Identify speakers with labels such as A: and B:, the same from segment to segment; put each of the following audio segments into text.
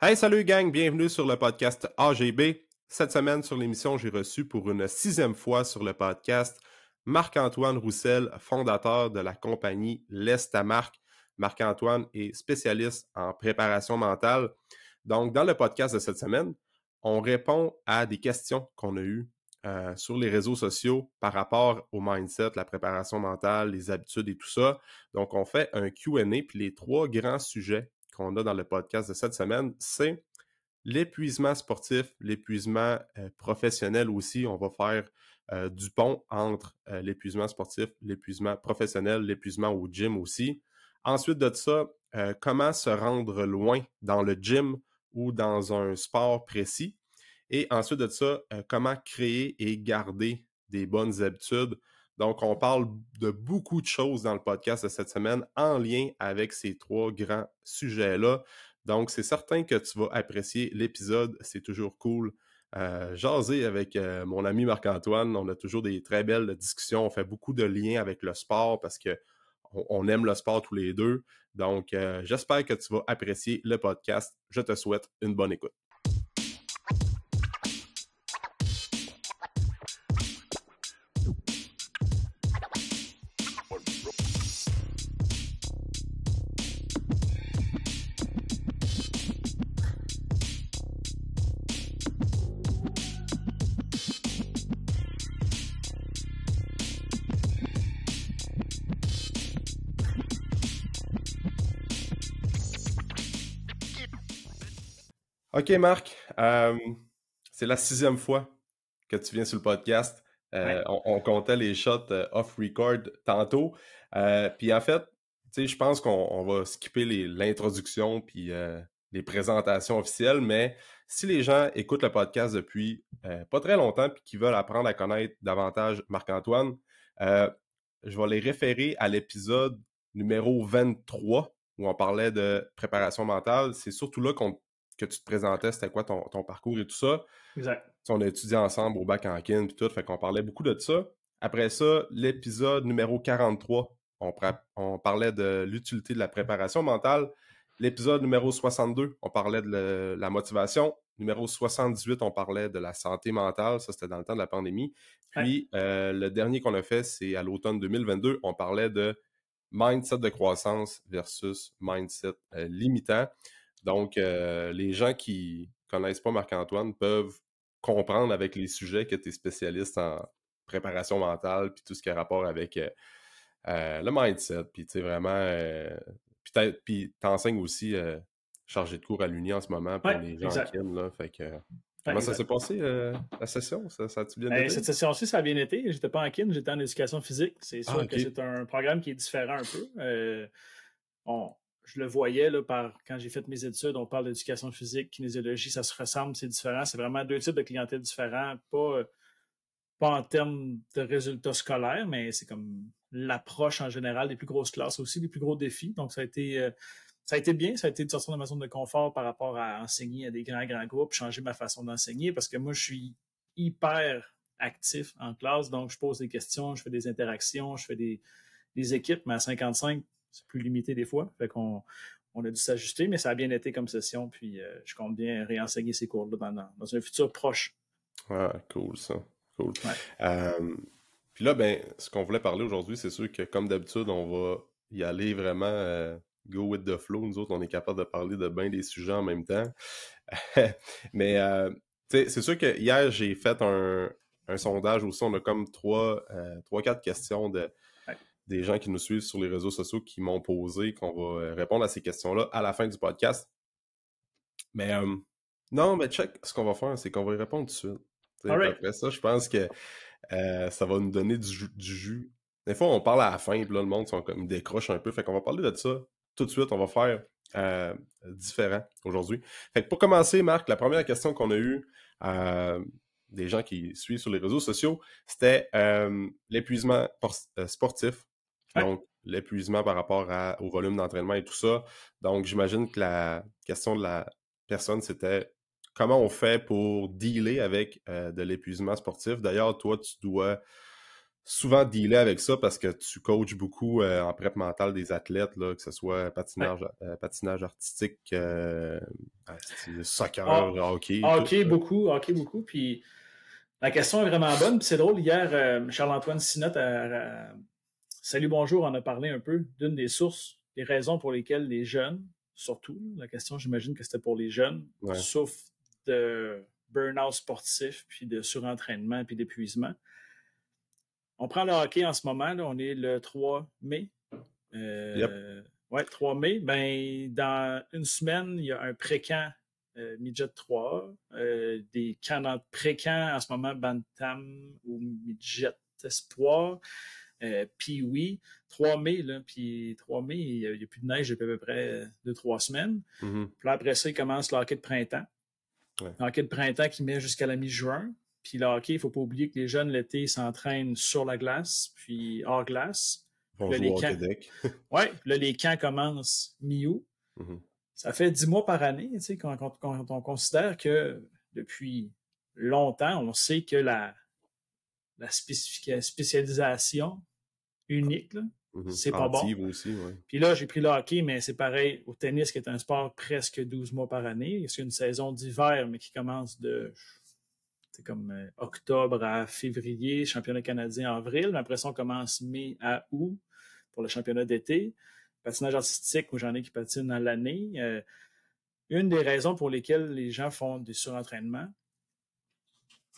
A: Hey, salut gang, bienvenue sur le podcast AGB. Cette semaine sur l'émission, j'ai reçu pour une sixième fois sur le podcast Marc-Antoine Roussel, fondateur de la compagnie L'Estamarque. Marc-Antoine est spécialiste en préparation mentale. Donc, dans le podcast de cette semaine, on répond à des questions qu'on a eues euh, sur les réseaux sociaux par rapport au mindset, la préparation mentale, les habitudes et tout ça. Donc, on fait un QA, puis les trois grands sujets qu'on a dans le podcast de cette semaine, c'est l'épuisement sportif, l'épuisement euh, professionnel aussi. On va faire euh, du pont entre euh, l'épuisement sportif, l'épuisement professionnel, l'épuisement au gym aussi. Ensuite de ça, comment se rendre loin dans le gym ou dans un sport précis? Et ensuite de ça, comment créer et garder des bonnes habitudes. Donc, on parle de beaucoup de choses dans le podcast de cette semaine en lien avec ces trois grands sujets-là. Donc, c'est certain que tu vas apprécier l'épisode. C'est toujours cool. Euh, jaser avec euh, mon ami Marc-Antoine. On a toujours des très belles discussions. On fait beaucoup de liens avec le sport parce que on, aime le sport tous les deux. Donc, euh, j'espère que tu vas apprécier le podcast. Je te souhaite une bonne écoute. OK, Marc. Euh, c'est la sixième fois que tu viens sur le podcast. Euh, on, comptait les shots euh, off-record tantôt. puis en fait, je pense qu'on va skipper l'introduction puis les présentations officielles, mais si les gens écoutent le podcast depuis pas très longtemps puis qui veulent apprendre à connaître davantage Marc-Antoine, je vais les référer à l'épisode numéro 23 où on parlait de préparation mentale. C'est surtout là qu'on que tu te présentais, c'était quoi ton, parcours et tout ça.
B: Exact.
A: on a étudié ensemble au bac en kin et tout, fait qu'on parlait beaucoup de ça. Après ça, l'épisode numéro 43, on, on parlait de l'utilité de la préparation mentale. L'épisode numéro 62, on parlait de la motivation. Numéro 78, on parlait de la santé mentale. Ça, c'était dans le temps de la pandémie. Puis, euh, le dernier qu'on a fait, c'est à l'automne 2022. On parlait de mindset de croissance versus mindset euh, limitant. Donc, euh, les gens qui connaissent pas Marc-Antoine peuvent comprendre avec les sujets que tu es spécialiste en préparation mentale, puis tout ce qui a rapport avec euh, euh, le mindset, puis tu sais, vraiment... puis t'enseignes aussi chargé de cours à l'Uni en ce moment pour les gens qui aiment, là, fait que... Comment ça s'est passé, la session? Ça, a-tu bien ben, été?
B: cette session-ci, ça a bien été. J'étais pas en kin, j'étais en éducation physique. C'est sûr ah, que c'est un programme qui est différent un peu. on, je le voyais là, par quand j'ai fait mes études, on parle d'éducation physique, kinésiologie, ça se ressemble, c'est différent. C'est vraiment deux types de clientèle différents, pas, pas en termes de résultats scolaires, mais c'est comme l'approche en général des plus grosses classes aussi, des plus gros défis. Donc, ça a été, euh, ça a été bien, ça a été de sortir de ma zone de confort par rapport à enseigner à des grands, grands groupes, changer ma façon d'enseigner parce que moi, je suis hyper actif en classe, donc je pose des questions, je fais des interactions, je fais des, des équipes, mais à 55, c'est plus limité des fois. Fait qu'on on a dû s'ajuster, mais ça a bien été comme session. Puis euh, je compte bien réenseigner ces cours-là dans, un futur proche.
A: Ah, cool ça. Cool. Euh, puis là, ben, ce qu'on voulait parler aujourd'hui, c'est sûr que comme d'habitude, on va y aller vraiment euh, go with the flow. Nous autres, on est capable de parler de bien des sujets en même temps. mais c'est sûr que hier, j'ai fait un, un, sondage aussi. On a comme trois, trois quatre questions de des gens qui nous suivent sur les réseaux sociaux qui m'ont posé, qu'on va euh, répondre à ces questions-là à la fin du podcast. Mais euh, non, mais check, ce qu'on va faire, c'est qu'on va y répondre tout de suite. Après ça, je pense que euh, ça va nous donner du, jus. Des fois, on parle à la fin, puis là, le monde sont comme, décroche un peu. Fait qu'on va parler de ça tout de suite. On va faire différent aujourd'hui. Fait que pour commencer, Marc, la première question qu'on a eue des gens qui suivent sur les réseaux sociaux, c'était l'épuisement sportif donc, l'épuisement par rapport au volume d'entraînement et tout ça. Donc, j'imagine que la question de la personne, c'était comment on fait pour dealer avec euh, de l'épuisement sportif? D'ailleurs, toi, tu dois souvent dealer avec ça parce que tu coaches beaucoup euh, en prep mentale des athlètes, là, que ce soit patinage, euh, patinage artistique, euh, soccer, ah, hockey.
B: Hockey, beaucoup, hockey, beaucoup. Puis la question est vraiment bonne. c'est drôle, hier, Charles-Antoine Sinot a, Salut, bonjour, on a parlé un peu d'une des sources, des raisons pour lesquelles les jeunes, surtout, la question, j'imagine que c'était pour les jeunes, souffrent de burn-out sportif, puis de surentraînement, puis d'épuisement. On prend le hockey en ce moment, là, on est le 3 mai. Euh, Oui, 3 mai. Ben, dans une semaine, il y a un pré-camp euh, Midget 3, euh, des camps pré-camp en ce moment, Bantam ou Midget Espoir. Euh, puis oui, 3 mai, là, puis 3 mai, il n'y a, plus de neige depuis à peu près 2-3 semaines.
A: Mm-hmm.
B: Puis après ça, il commence le hockey de printemps.
A: Ouais.
B: Le hockey de printemps qui met jusqu'à la mi-juin. Puis le hockey, il ne faut pas oublier que les jeunes l'été s'entraînent sur la glace, puis hors glace.
A: Bon, les camps...
B: Oui, là, les camps commencent mi-août.
A: Mm-hmm.
B: Ça fait dix mois par année, tu sais, quand, on considère que depuis longtemps, on sait que la, la spécialisation unique, mm-hmm. c'est pas bon.
A: Aussi, ouais.
B: Puis là, j'ai pris le hockey, mais c'est pareil au tennis, qui est un sport presque 12 mois par année. C'est une saison d'hiver, mais qui commence de c'est comme euh, octobre à février, championnat canadien avril. Mais après ça, on commence mai à août pour le championnat d'été. Patinage artistique, où j'en ai qui patinent à l'année. Euh, une des raisons pour lesquelles les gens font des surentraînements,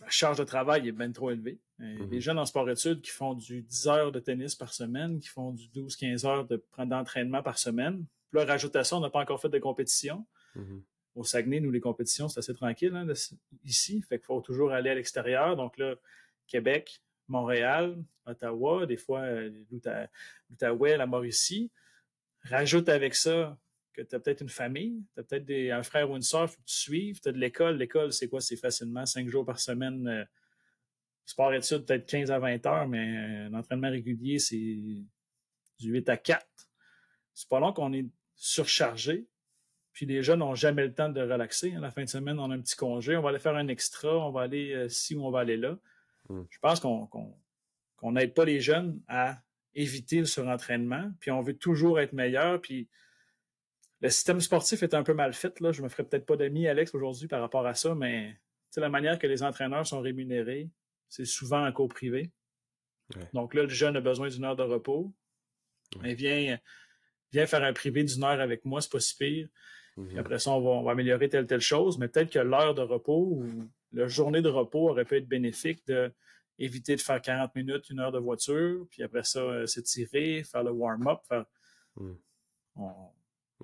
B: la charge de travail est bien trop élevée. Euh. Les jeunes en sport-études qui font du 10 heures de tennis par semaine, qui font du 12-15 heures d'entraînement par semaine. Puis là, rajoute à ça, on n'a pas encore fait de compétition.
A: Mm-hmm
B: au Saguenay, nous, les compétitions, c'est assez tranquille hein, ici. Fait qu'il faut toujours aller à l'extérieur. Donc là, Québec, Montréal, Ottawa, des fois euh, l'Outaouais, la Mauricie. Rajoute avec ça que tu as peut-être une famille, tu as peut-être un frère ou une soeur, faut que tu suives, tu as de l'école. L'école, c'est quoi? C'est facilement cinq jours par semaine. Euh, sport études, peut-être 15 à 20 heures, mais un entraînement régulier, c'est du 8 à 4. C'est pas long qu'on est surchargé. Puis les jeunes n'ont jamais le temps de relaxer. À la fin de semaine, on a un petit congé, on va aller faire un extra, on va aller euh, ci ou on va aller là.
A: Hmm.
B: Je pense qu'on n'aide pas les jeunes à éviter le surentraînement, puis on veut toujours être meilleur, puis le système sportif est un peu mal fait. Là. Je me ferai peut-être pas d'amis, Alex, aujourd'hui par rapport à ça, mais la manière que les entraîneurs sont rémunérés, c'est souvent en cours privé. Donc là, le jeune a besoin d'une heure de repos. Vient, vient faire un privé d'une heure avec moi, c'est pas si pire.
A: Mhm.
B: Après ça, on va, améliorer telle, telle chose, mais peut-être que l'heure de repos ou la journée de repos aurait pu être bénéfique de éviter de faire 40 minutes, une heure de voiture, puis après ça, euh, s'étirer, faire le warm-up.
A: Mhm.
B: On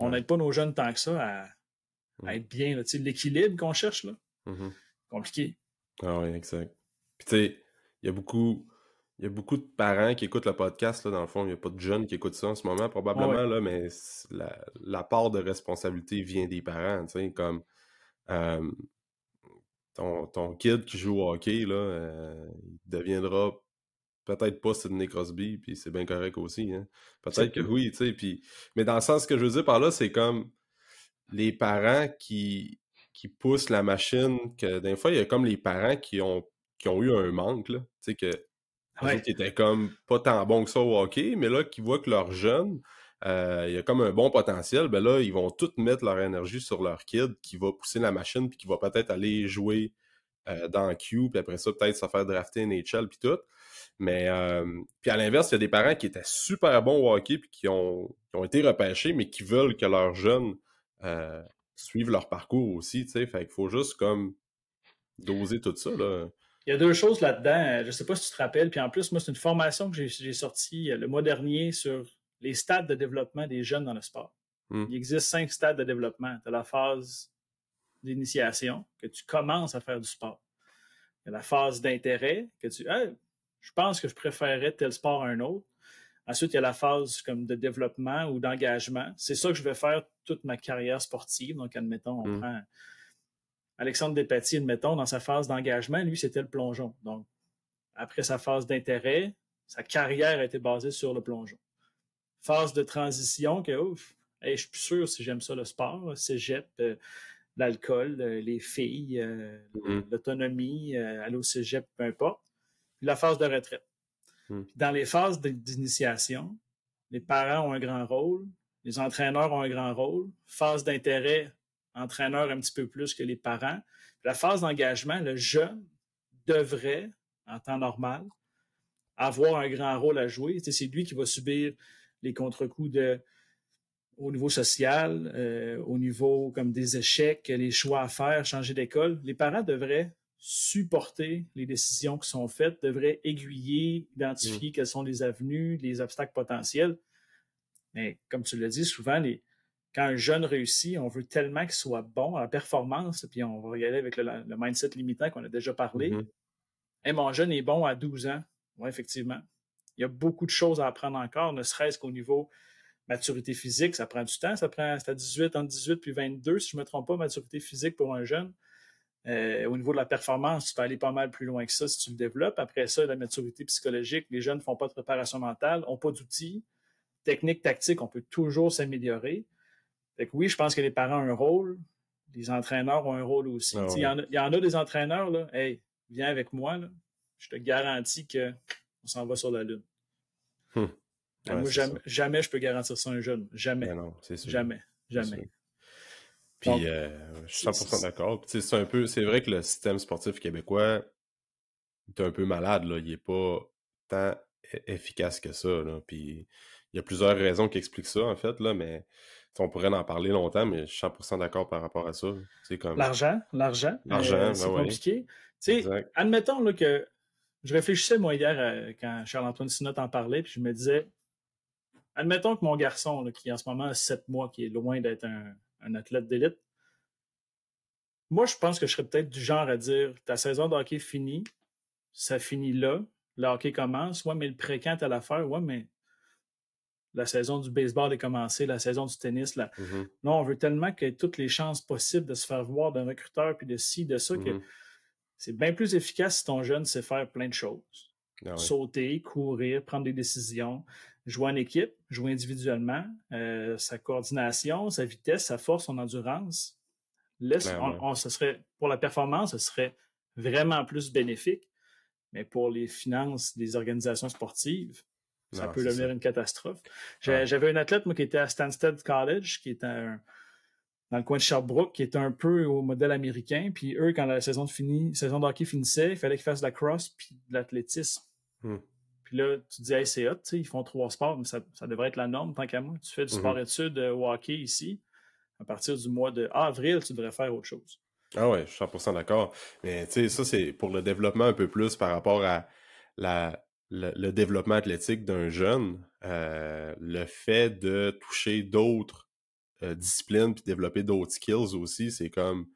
B: n'aide pas nos jeunes tant que ça à,
A: mhm.
B: être bien. L'équilibre qu'on cherche, là, compliqué.
A: Ah oui, exact. Puis tu sais, il y a beaucoup il y a beaucoup de parents qui écoutent le podcast, là, dans le fond. Il n'y a pas de jeunes qui écoutent ça en ce moment, probablement, là, mais la, part de responsabilité vient des parents, tu sais, comme euh, ton, ton, kid qui joue au hockey, là, euh, il deviendra peut-être pas Sidney Crosby, puis c'est bien correct aussi, hein. Peut-être que oui, tu sais, puis... Mais dans le sens que je veux dire par là, c'est comme les parents qui, qui poussent la machine, que des fois, il y a comme les parents qui ont, qui ont eu un manque, là, tu sais, que
B: Ouais.
A: Qui étaient comme pas tant bons que ça au hockey, mais là, qui voient que leurs jeunes, euh, il y a comme un bon potentiel, ben là, ils vont tous mettre leur énergie sur leur kid qui va pousser la machine puis qui va peut-être aller jouer euh, dans Q, puis après ça, peut-être se faire drafter NHL puis tout. Mais euh, puis à l'inverse, il y a des parents qui étaient super bons au hockey puis qui ont, qui ont été repêchés, mais qui veulent que leurs jeunes suivent leur parcours aussi, tu sais. Fait qu'il faut juste comme doser tout ça, là.
B: Il y a deux choses là-dedans. Je ne sais pas si tu te rappelles. Puis en plus, moi, c'est une formation que j'ai sortie euh, le mois dernier sur les stades de développement des jeunes dans le sport.
A: Hmm.
B: Il existe cinq stades de développement. Tu as la phase d'initiation, que tu commences à faire du sport. Il y a la phase d'intérêt, que tu. Je pense que je préférerais tel sport à un autre. Ensuite, il y a la phase comme de développement ou d'engagement. C'est ça que je vais faire toute ma carrière sportive. Donc, admettons, on
A: hmm.
B: prend Alexandre Despatie, admettons, dans sa phase d'engagement, lui, c'était le plongeon. Donc, après sa phase d'intérêt, sa carrière a été basée sur le plongeon. Phase de transition, que ouf, je suis plus sûr si j'aime ça le sport, cégep, euh, l'alcool, euh, les filles, euh,
A: mm-hmm.
B: l'autonomie, aller au cégep, peu importe. Puis la phase de retraite. Mmh. Dans les phases d'initiation, les parents ont un grand rôle, les entraîneurs ont un grand rôle, phase d'intérêt, entraîneur un petit peu plus que les parents. La phase d'engagement, le jeune devrait, en temps normal, avoir un grand rôle à jouer. C'est lui qui va subir les contre-coups de au niveau social, euh, au niveau comme des échecs, les choix à faire, changer d'école. Les parents devraient supporter les décisions qui sont faites, devraient aiguiller, identifier mmh. quelles sont les avenues, les obstacles potentiels. Mais comme tu l'as dit, souvent, les, quand un jeune réussit, on veut tellement qu'il soit bon à la performance, puis on va y aller avec le, mindset limitant qu'on a déjà parlé. Mmh et mon jeune est bon à 12 ans. Oui, effectivement. Il y a beaucoup de choses à apprendre encore, ne serait-ce qu'au niveau maturité physique, ça prend du temps. Ça prend, c'est à 18, entre 18 puis 22, si je ne me trompe pas, maturité physique pour un jeune. Euh, au niveau de la performance, tu peux aller pas mal plus loin que ça si tu le développes. Après ça, la maturité psychologique, les jeunes ne font pas de préparation mentale, n'ont pas d'outils. Technique, tactique, on peut toujours s'améliorer. Fait que oui, je pense que les parents ont un rôle, les entraîneurs ont un rôle aussi. Ah il, y en a, des entraîneurs, là, hey, viens avec moi, là, je te garantis qu'on s'en va sur la Lune. Hum. Ben, moi, jamais, jamais, je peux garantir ça à un jeune. Jamais. Ben jamais. Jamais.
A: Puis, euh, je suis 100% d'accord. C'est un peu, c'est vrai que le système sportif québécois est un peu malade. Là. Il n'est pas tant e-, efficace que ça. Là. Puis, il y a plusieurs raisons qui expliquent ça, en fait, là, mais on pourrait en parler longtemps, mais je suis 100% d'accord par rapport à ça.
B: Comme... L'argent, l'argent. L'argent, euh, c'est ben compliqué. Admettons là, que je réfléchissais, moi, hier, euh, quand Charles-Antoine Sinot en parlait, puis je me disais, admettons que mon garçon, qui en ce moment a 7 mois, qui est loin d'être un, athlète d'élite, moi, je pense que je serais peut-être du genre à dire, ta saison de hockey finie, ça finit là, le hockey commence, ouais, mais le pré-camp, à l'affaire, ouais, mais la saison du baseball est commencée, la saison du tennis. Là. Mm-hmm. Non, on veut tellement qu'il y ait toutes les chances possibles de se faire voir d'un recruteur, puis de ci, de ça, que mm-hmm. c'est bien plus efficace si ton jeune sait faire plein de choses. Ah Sauter, courir, prendre des décisions, jouer en équipe, jouer individuellement, euh, sa coordination, sa vitesse, sa force, son endurance. Laisse, on, ce serait, pour la performance, ce serait vraiment plus bénéfique. Mais pour les finances des organisations sportives, ça peut devenir une catastrophe. J'avais un athlète, moi, qui était à Stansted College, qui était dans le coin de Sherbrooke, qui était un peu au modèle américain. Puis eux, quand la saison de, fini, saison de hockey finissait, il fallait qu'ils fassent de la cross puis de l'athlétisme. Hmm. Puis là, tu dis, hey, c'est hot, ils font trois sports, mais ça, devrait être la norme tant qu'à moi. Tu fais du mm-hmm. sport-études euh, au hockey ici. À partir du mois de avril, tu devrais faire autre chose.
A: Ah ouais, je suis 100% d'accord. Mais tu sais, ça, c'est pour le développement un peu plus par rapport à la, le, développement athlétique d'un jeune, euh, le fait de toucher d'autres euh, disciplines puis développer d'autres skills aussi, c'est comme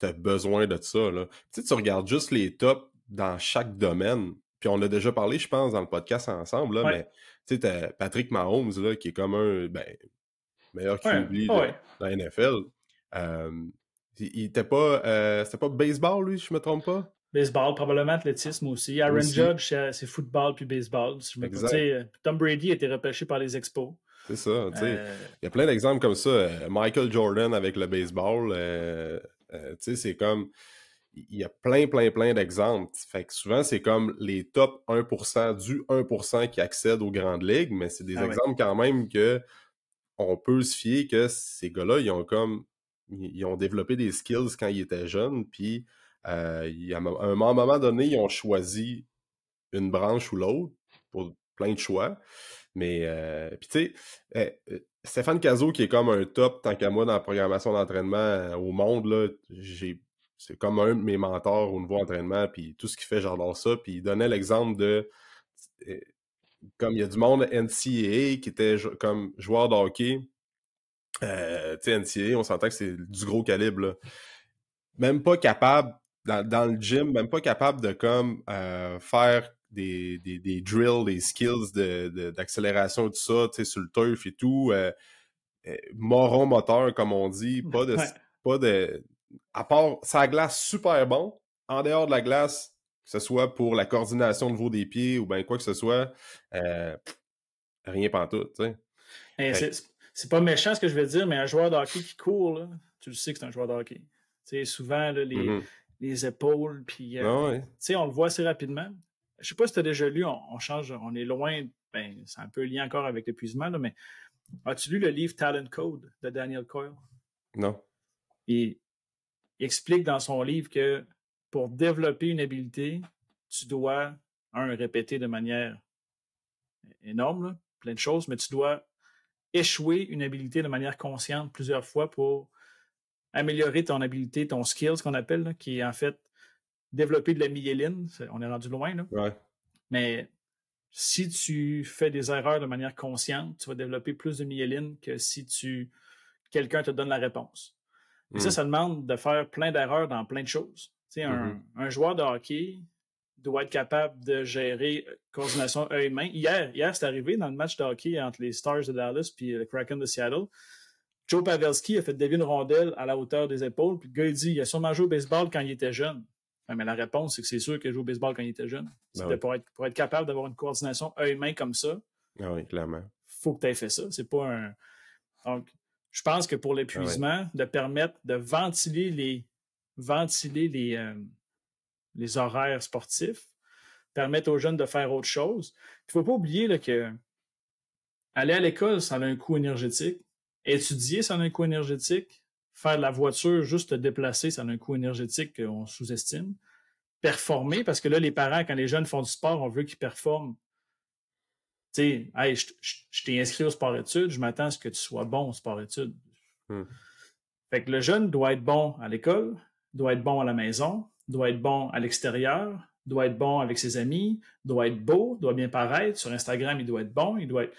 A: tu as besoin de ça. Là. Tu, tu regardes juste les tops dans chaque domaine, puis on a déjà parlé, je pense, dans le podcast ensemble, là, mais tu sais, Patrick Mahomes, là, qui est comme un ben, meilleur QB ouais, de, la NFL. Euh, il était pas. c'était pas baseball, lui, si je me trompe pas?
B: Baseball, probablement athlétisme aussi. Aaron Judge, c'est football puis baseball. Euh, Tom Brady a été repêché par les Expos.
A: C'est ça, tu sais. Euh, il y a plein d'exemples comme ça. Euh, Michael Jordan avec le baseball, tu sais, c'est comme... Il y a plein, plein, plein d'exemples. Fait que souvent, c'est comme les top 1% du 1% qui accèdent aux grandes ligues, mais c'est des ah exemples quand même que on peut se fier que ces gars-là, ils ont comme... Ils ont développé des skills quand ils étaient jeunes, puis euh, à un moment donné, ils ont choisi une branche ou l'autre pour plein de choix. Mais, euh, puis tu sais, eh, euh, Stéphane Cazot, qui est comme un top, tant qu'à moi, dans la programmation d'entraînement au monde, là, j'ai, c'est comme un de mes mentors au niveau entraînement, puis tout ce qu'il fait, j'adore ça. Puis il donnait l'exemple de, eh, comme il y a du monde NCAA qui était comme joueur de hockey, tu sais, NCAA, on s'entend que c'est du gros calibre, Même pas capable dans, le gym, même pas capable de comme euh, faire des, des, des, drills, des skills d'accélération de, tout ça, tu sais, sur le turf et tout. Euh, euh, moron moteur, comme on dit, pas de. Pas de à part sa glace super bon, en dehors de la glace, que ce soit pour la coordination au niveau des pieds ou bien quoi que ce soit, euh, rien pantoute, tu
B: sais. c'est pas méchant ce que je veux dire, mais un joueur de hockey qui court, là, tu le sais que c'est un joueur de hockey. Tu sais, souvent, là, les, mm-hmm les épaules. Puis, euh, ah on le voit assez rapidement. je sais pas si tu as déjà lu, on, change, on est loin, ben, c'est un peu lié encore avec l'épuisement, mais as-tu lu le livre Talent Code de Daniel Coyle?
A: Non.
B: Il, explique dans son livre que pour développer une habileté, tu dois, un, répéter de manière énorme, plein de choses, mais tu dois échouer une habileté de manière consciente plusieurs fois pour améliorer ton habileté, ton skill, ce qu'on appelle, qui est en fait développer de la myéline. On est rendu loin, là. Mais si tu fais des erreurs de manière consciente, tu vas développer plus de myéline que si tu quelqu'un te donne la réponse. Et ça, hmm. ça demande de faire plein d'erreurs dans plein de choses. Mm-hmm. un, joueur de hockey doit être capable de gérer euh, coordination œil-main. Hier, hier c'est arrivé dans le match de hockey entre les Stars de Dallas et le Kraken de Seattle. Joe Pavelski a fait dévier une rondelle à la hauteur des épaules. Puis le gars, il dit il a sûrement joué au baseball quand il était jeune. mais la réponse, c'est que c'est sûr qu'il a joué au baseball quand il était jeune. Ben pour, être, pour être capable d'avoir une coordination œil-main comme ça.
A: Ah oui, clairement.
B: faut que tu aies fait ça. C'est pas un. Donc, je pense que pour l'épuisement, ah de permettre de ventiler les, ventiler les, euh, les horaires sportifs, permettre aux jeunes de faire autre chose. Il ne faut pas oublier là, que aller à l'école, ça a un coût énergétique. Étudier, ça a un coût énergétique. Faire de la voiture, juste te déplacer, ça a un coût énergétique qu'on sous-estime. Performer, parce que là, les parents, quand les jeunes font du sport, on veut qu'ils performent. Tu sais, je, t'ai inscrit au sport-études, je m'attends à ce que tu sois bon au sport-études. Hmm. Fait que le jeune doit être bon à l'école, doit être bon à la maison, doit être bon à l'extérieur, doit être bon avec ses amis, doit être beau, doit bien paraître. Sur Instagram, il doit être bon, il doit être.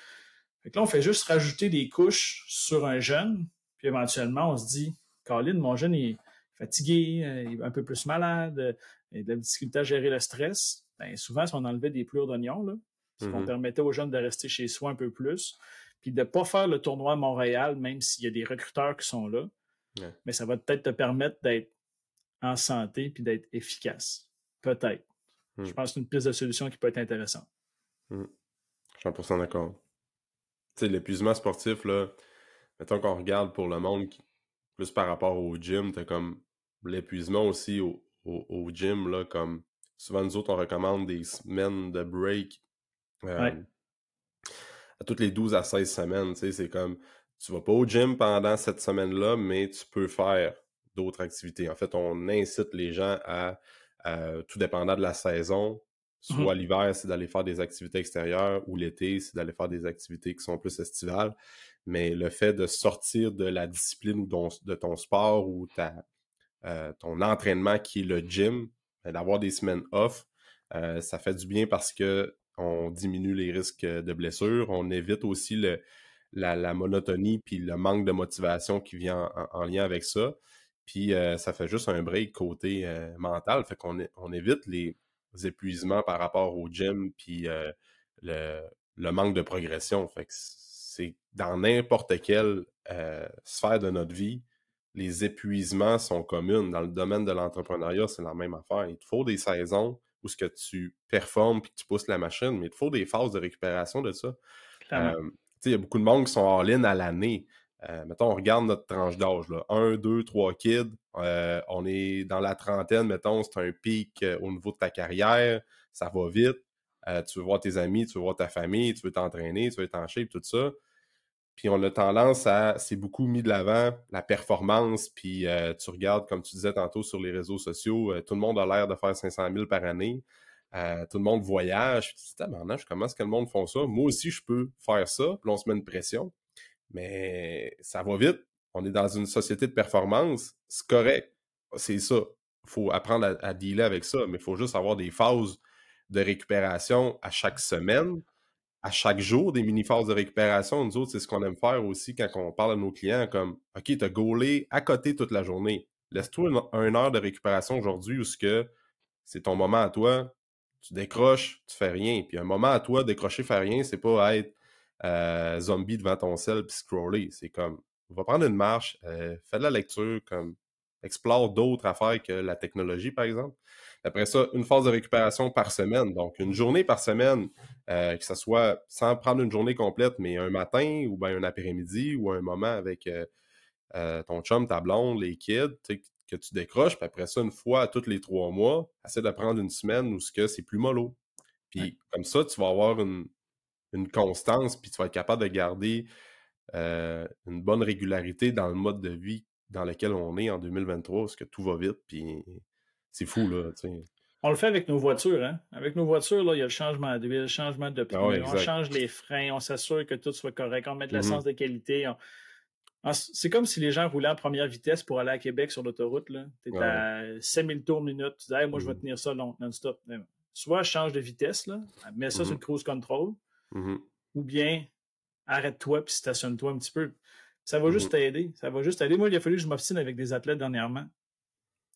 B: là, on fait juste rajouter des couches sur un jeune, puis éventuellement, on se dit, Colin, mon jeune est fatigué, euh, il est un peu plus malade, euh, il a de la difficulté à gérer le stress. Bien, souvent, si on enlevait des plures d'oignon, mm-hmm. permettait aux jeunes de rester chez soi un peu plus, puis de ne pas faire le tournoi à Montréal, même s'il y a des recruteurs qui sont là. Mais ça va peut-être te permettre d'être en santé puis d'être efficace. Peut-être. Je hmm. pense que c'est une piste de solution qui peut être intéressante.
A: Je suis 100% d'accord. Tu sais, l'épuisement sportif, là, mettons qu'on regarde pour le monde, plus par rapport au gym, t'as comme l'épuisement aussi au, au, gym, là, comme souvent nous autres, on recommande des semaines de break euh, à toutes les 12 à 16 semaines. Tu sais, c'est comme, tu vas pas au gym pendant cette semaine-là, mais tu peux faire d'autres activités. En fait, on incite les gens à, tout dépendant de la saison, mmh soit l'hiver, c'est d'aller faire des activités extérieures, ou l'été, c'est d'aller faire des activités qui sont plus estivales. Mais le fait de sortir de la discipline de ton sport ou ta, euh, ton entraînement qui est le gym, ben, d'avoir des semaines off, euh, ça fait du bien parce que on diminue les risques de blessures, on évite aussi la, monotonie puis le manque de motivation qui vient en lien avec ça. Puis euh, ça fait juste un break côté euh, mental. Fait qu'on on évite les épuisements par rapport au gym puis euh, le, manque de progression. Fait que c'est dans n'importe quelle sphère de notre vie, les épuisements sont communs. Dans le domaine de l'entrepreneuriat, c'est la même affaire. Il te faut des saisons où ce que tu performes puis que tu pousses la machine, mais il te faut des phases de récupération de ça. il y a beaucoup de monde qui sont en ligne à l'année. Euh, mettons, on regarde notre tranche d'âge, un, deux, trois kids, euh, on est dans la trentaine, mettons, c'est un pic euh, au niveau de ta carrière, ça va vite, tu veux voir tes amis, tu veux voir ta famille, tu veux t'entraîner, tu veux être en shape, tout ça. Puis on a tendance à, c'est beaucoup mis de l'avant, la performance, puis tu regardes, comme tu disais tantôt sur les réseaux sociaux, tout le monde a l'air de faire 500 000 par année. tout le monde voyage. Tu te dis, comment est-ce que le monde font ça? Moi aussi, je peux faire ça. Puis on se met une pression. Mais ça va vite. On est dans une société de performance. C'est correct. C'est ça. Il faut apprendre à, dealer avec ça, mais il faut juste avoir des phases de récupération à chaque semaine, à chaque jour, des mini-phases de récupération. Nous autres, c'est ce qu'on aime faire aussi quand on parle à nos clients, comme OK, tu as gaulé à côté toute la journée. Laisse-toi une, heure de récupération aujourd'hui où c'est ton moment à toi, tu décroches, tu fais rien. Puis un moment à toi, décrocher, faire rien, c'est pas être euh, zombie devant ton sel puis scroller. C'est comme, va prendre une marche, euh, fais de la lecture, comme, explore d'autres affaires que la technologie, par exemple. Après ça, une phase de récupération par semaine. Donc, une journée par semaine, euh, que ce soit sans prendre une journée complète, mais un matin ou un après-midi ou un moment avec ton chum, ta blonde, les kids, que tu décroches. Puis après ça, une fois tous les trois mois, essaie de prendre une semaine où c'est plus mollo. Puis comme ça, tu vas avoir une, une constance, puis tu vas être capable de garder euh, une bonne régularité dans le mode de vie dans lequel on est en 2023, parce que tout va vite, puis c'est fou, là,
B: On le fait avec nos voitures, hein? Avec nos voitures, là, il y a le changement d'huile, le changement de ah pneus, on change les freins, on s'assure que tout soit correct, on met de l'essence mmh de qualité. C'est comme si les gens roulaient en première vitesse pour aller à Québec sur l'autoroute. Tu es à 5000 tours minute. Tu dis moi, je vais mmh tenir ça non-stop. Soit change de vitesse, là, mets ça sur le mmh cruise control, ou bien arrête-toi puis stationne-toi un petit peu. Ça va juste t'aider. Ça va juste t'aider. Moi, il a fallu que je m'obstine avec des athlètes dernièrement.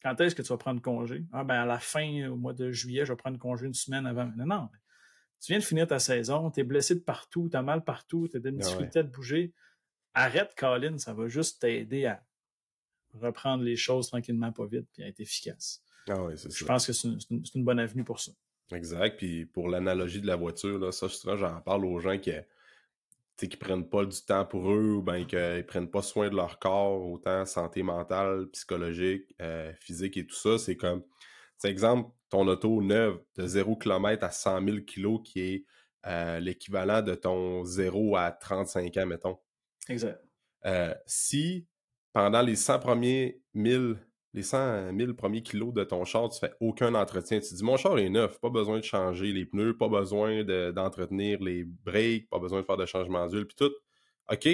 B: Quand est-ce que tu vas prendre congé? Ah, ben, à la fin, au mois de juillet, je vais prendre congé une semaine avant. Non, non. Tu viens de finir ta saison, tu es blessé de partout, tu as mal partout, tu as des ah difficultés de bouger. Arrête, Colin, ça va juste t'aider à reprendre les choses tranquillement, pas vite, puis à être efficace.
A: Ah c'est
B: je pense que c'est une, bonne avenue pour ça.
A: Exact. Puis pour l'analogie de la voiture, là, ça, j'en parle aux gens qui qui prennent pas du temps pour eux ou bien qu'ils prennent pas soin de leur corps, autant santé mentale, psychologique, euh, physique et tout ça, c'est comme, c'est exemple, ton auto neuve de 0 km à 100 000 kg qui est euh, l'équivalent de ton 0 à 35 ans, mettons.
B: Exact.
A: Euh, si pendant les 100 premiers 1000 les 100 000 premiers kilos de ton char, tu fais aucun entretien. Tu dis, mon char est neuf, pas besoin de changer les pneus, pas besoin d'entretenir les breaks, pas besoin de faire de changement d'huile, puis tout. OK,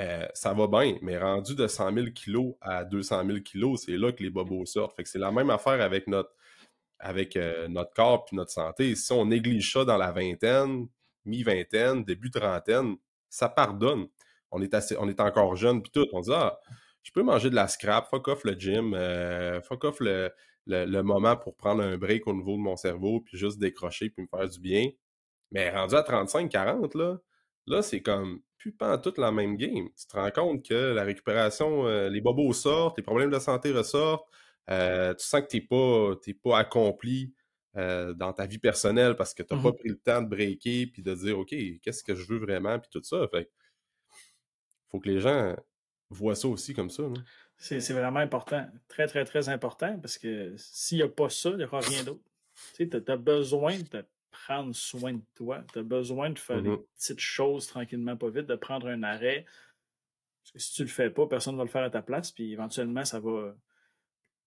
A: euh, ça va bien, mais rendu de 100 000 kilos à 200 000 kilos, c'est là que les bobos sortent. Fait c'est la même affaire avec notre, avec, euh, notre corps puis notre santé. Si on néglige ça dans la vingtaine, mi-vingtaine, début trentaine, ça pardonne. On est, assez, on est encore jeune, puis tout. On dit, ah, je peux manger de la scrap, fuck off le gym, euh, fuck off le, moment pour prendre un break au niveau de mon cerveau, puis juste décrocher, puis me faire du bien. Mais rendu à 35-40, là, là c'est comme plus pas toute la même game. Tu te rends compte que la récupération, euh, les bobos sortent, les problèmes de santé ressortent, euh, tu sens que tu n'es pas, pas accompli dans ta vie personnelle parce que tu n'as pas mmh pris le temps de breaker puis de dire OK, qu'est-ce que je veux vraiment, puis tout ça. Fait faut que les gens vois ça aussi comme ça.
B: C'est vraiment important. Très, très, très important parce que s'il n'y a pas ça, il n'y aura rien d'autre. Tu as, besoin de prendre soin de toi. Tu as besoin de faire des mmh petites choses tranquillement, pas vite, de prendre un arrêt. Parce que si tu le fais pas, personne ne va le faire à ta place, puis éventuellement, ça va.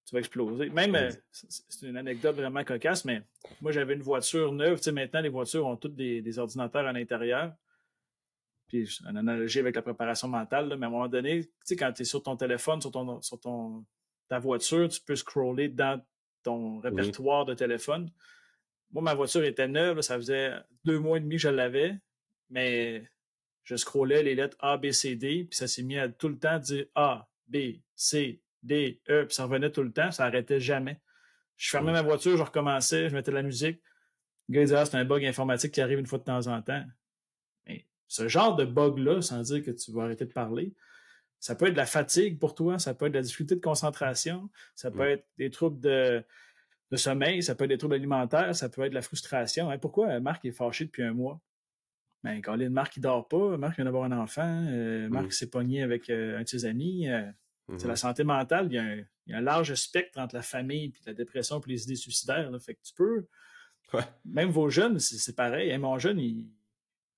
B: Tu vas exploser. Même, euh, c'est une anecdote vraiment cocasse, mais moi, j'avais une voiture neuve. maintenant, les voitures ont toutes des ordinateurs à l'intérieur puis une analogie avec la préparation mentale, mais à un moment donné, tu sais, quand tu es sur ton téléphone, sur ton, sur ton ta voiture, tu peux scroller dans ton répertoire de téléphone. Moi, ma voiture était neuve, ça faisait deux mois et demi que je l'avais, mais je scrollais les lettres A, B, C, D, puis ça s'est mis à tout le temps dire A, B, C, D, E, puis ça revenait tout le temps, ça n'arrêtait jamais. Je fermais ma voiture, je recommençais, je mettais de la musique. Le gars disait, ah, c'est un bug informatique qui arrive une fois de temps en temps ce genre de bug-là, sans dire que tu vas arrêter de parler, ça peut être de la fatigue pour toi, ça peut être de la difficulté de concentration, ça peut être des troubles de, sommeil, ça peut être des troubles alimentaires, ça peut être de la frustration. Hein, pourquoi Marc est fâché depuis un mois? Ben, quand Marc il dort pas, Marc vient d'avoir un enfant, euh, Marc s'est pogné avec euh, un de ses amis. Euh, c'est la mm-hmm. santé mentale, il y, a un, large spectre entre la famille, puis la dépression, puis les idées suicidaires. Fait que tu peux. Même vos jeunes, c'est pareil. Hein, mon jeune, il,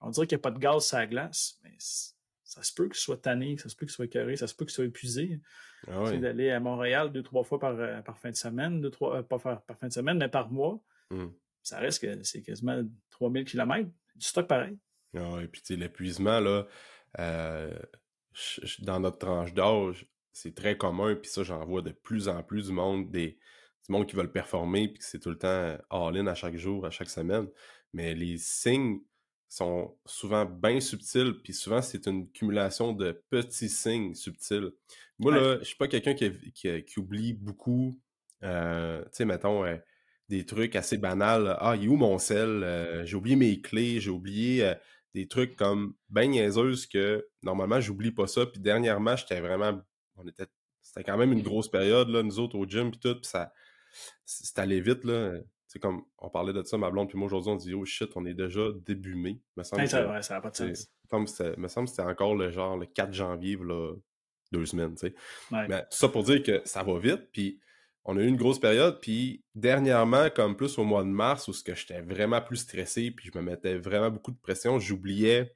B: on dirait qu'il n'y a pas de gaz sur la glace, mais ça se peut qu'il soit tanné, ça se peut qu'il soit écœuré, ça se peut qu'il soit épuisé. Ah d'aller à Montréal deux, trois fois par, euh, par fin de semaine, deux, trois, euh, pas par, fin de semaine, mais par mois. Hmm. Ça reste que c'est quasiment 3000 km. Du stock pareil.
A: Ah et puis l'épuisement, là, euh, dans notre tranche d'âge, c'est très commun, puis ça, j'en vois de plus en plus du monde, des, du monde qui veulent performer, puis que c'est tout le temps all-in à chaque jour, à chaque semaine. Mais les signes sont souvent bien subtils, puis souvent c'est une cumulation de petits signes subtils. Moi, là, je suis pas quelqu'un qui, oublie beaucoup, euh, tu sais, mettons, euh, des trucs assez banals. Ah, il est où mon sel? Euh, j'ai oublié mes clés, j'ai oublié des trucs comme ben niaiseuses que normalement, j'oublie pas ça. Puis dernièrement, j'étais vraiment. On était. C'était quand même une grosse période, là, nous autres au gym, puis tout, puis ça. C'était allé vite, là c'est comme on parlait de ça, ma blonde, puis moi aujourd'hui, on dit oh shit, on est déjà début mai.
B: Me semble ça n'a pas de sens.
A: me semble que c'était encore le genre le 4 janvier, là, deux semaines, tu sais. Mais ça pour dire que ça va vite, puis on a eu une grosse période, puis dernièrement, comme plus au mois de mars, où j'étais vraiment plus stressé, puis je me mettais vraiment beaucoup de pression, j'oubliais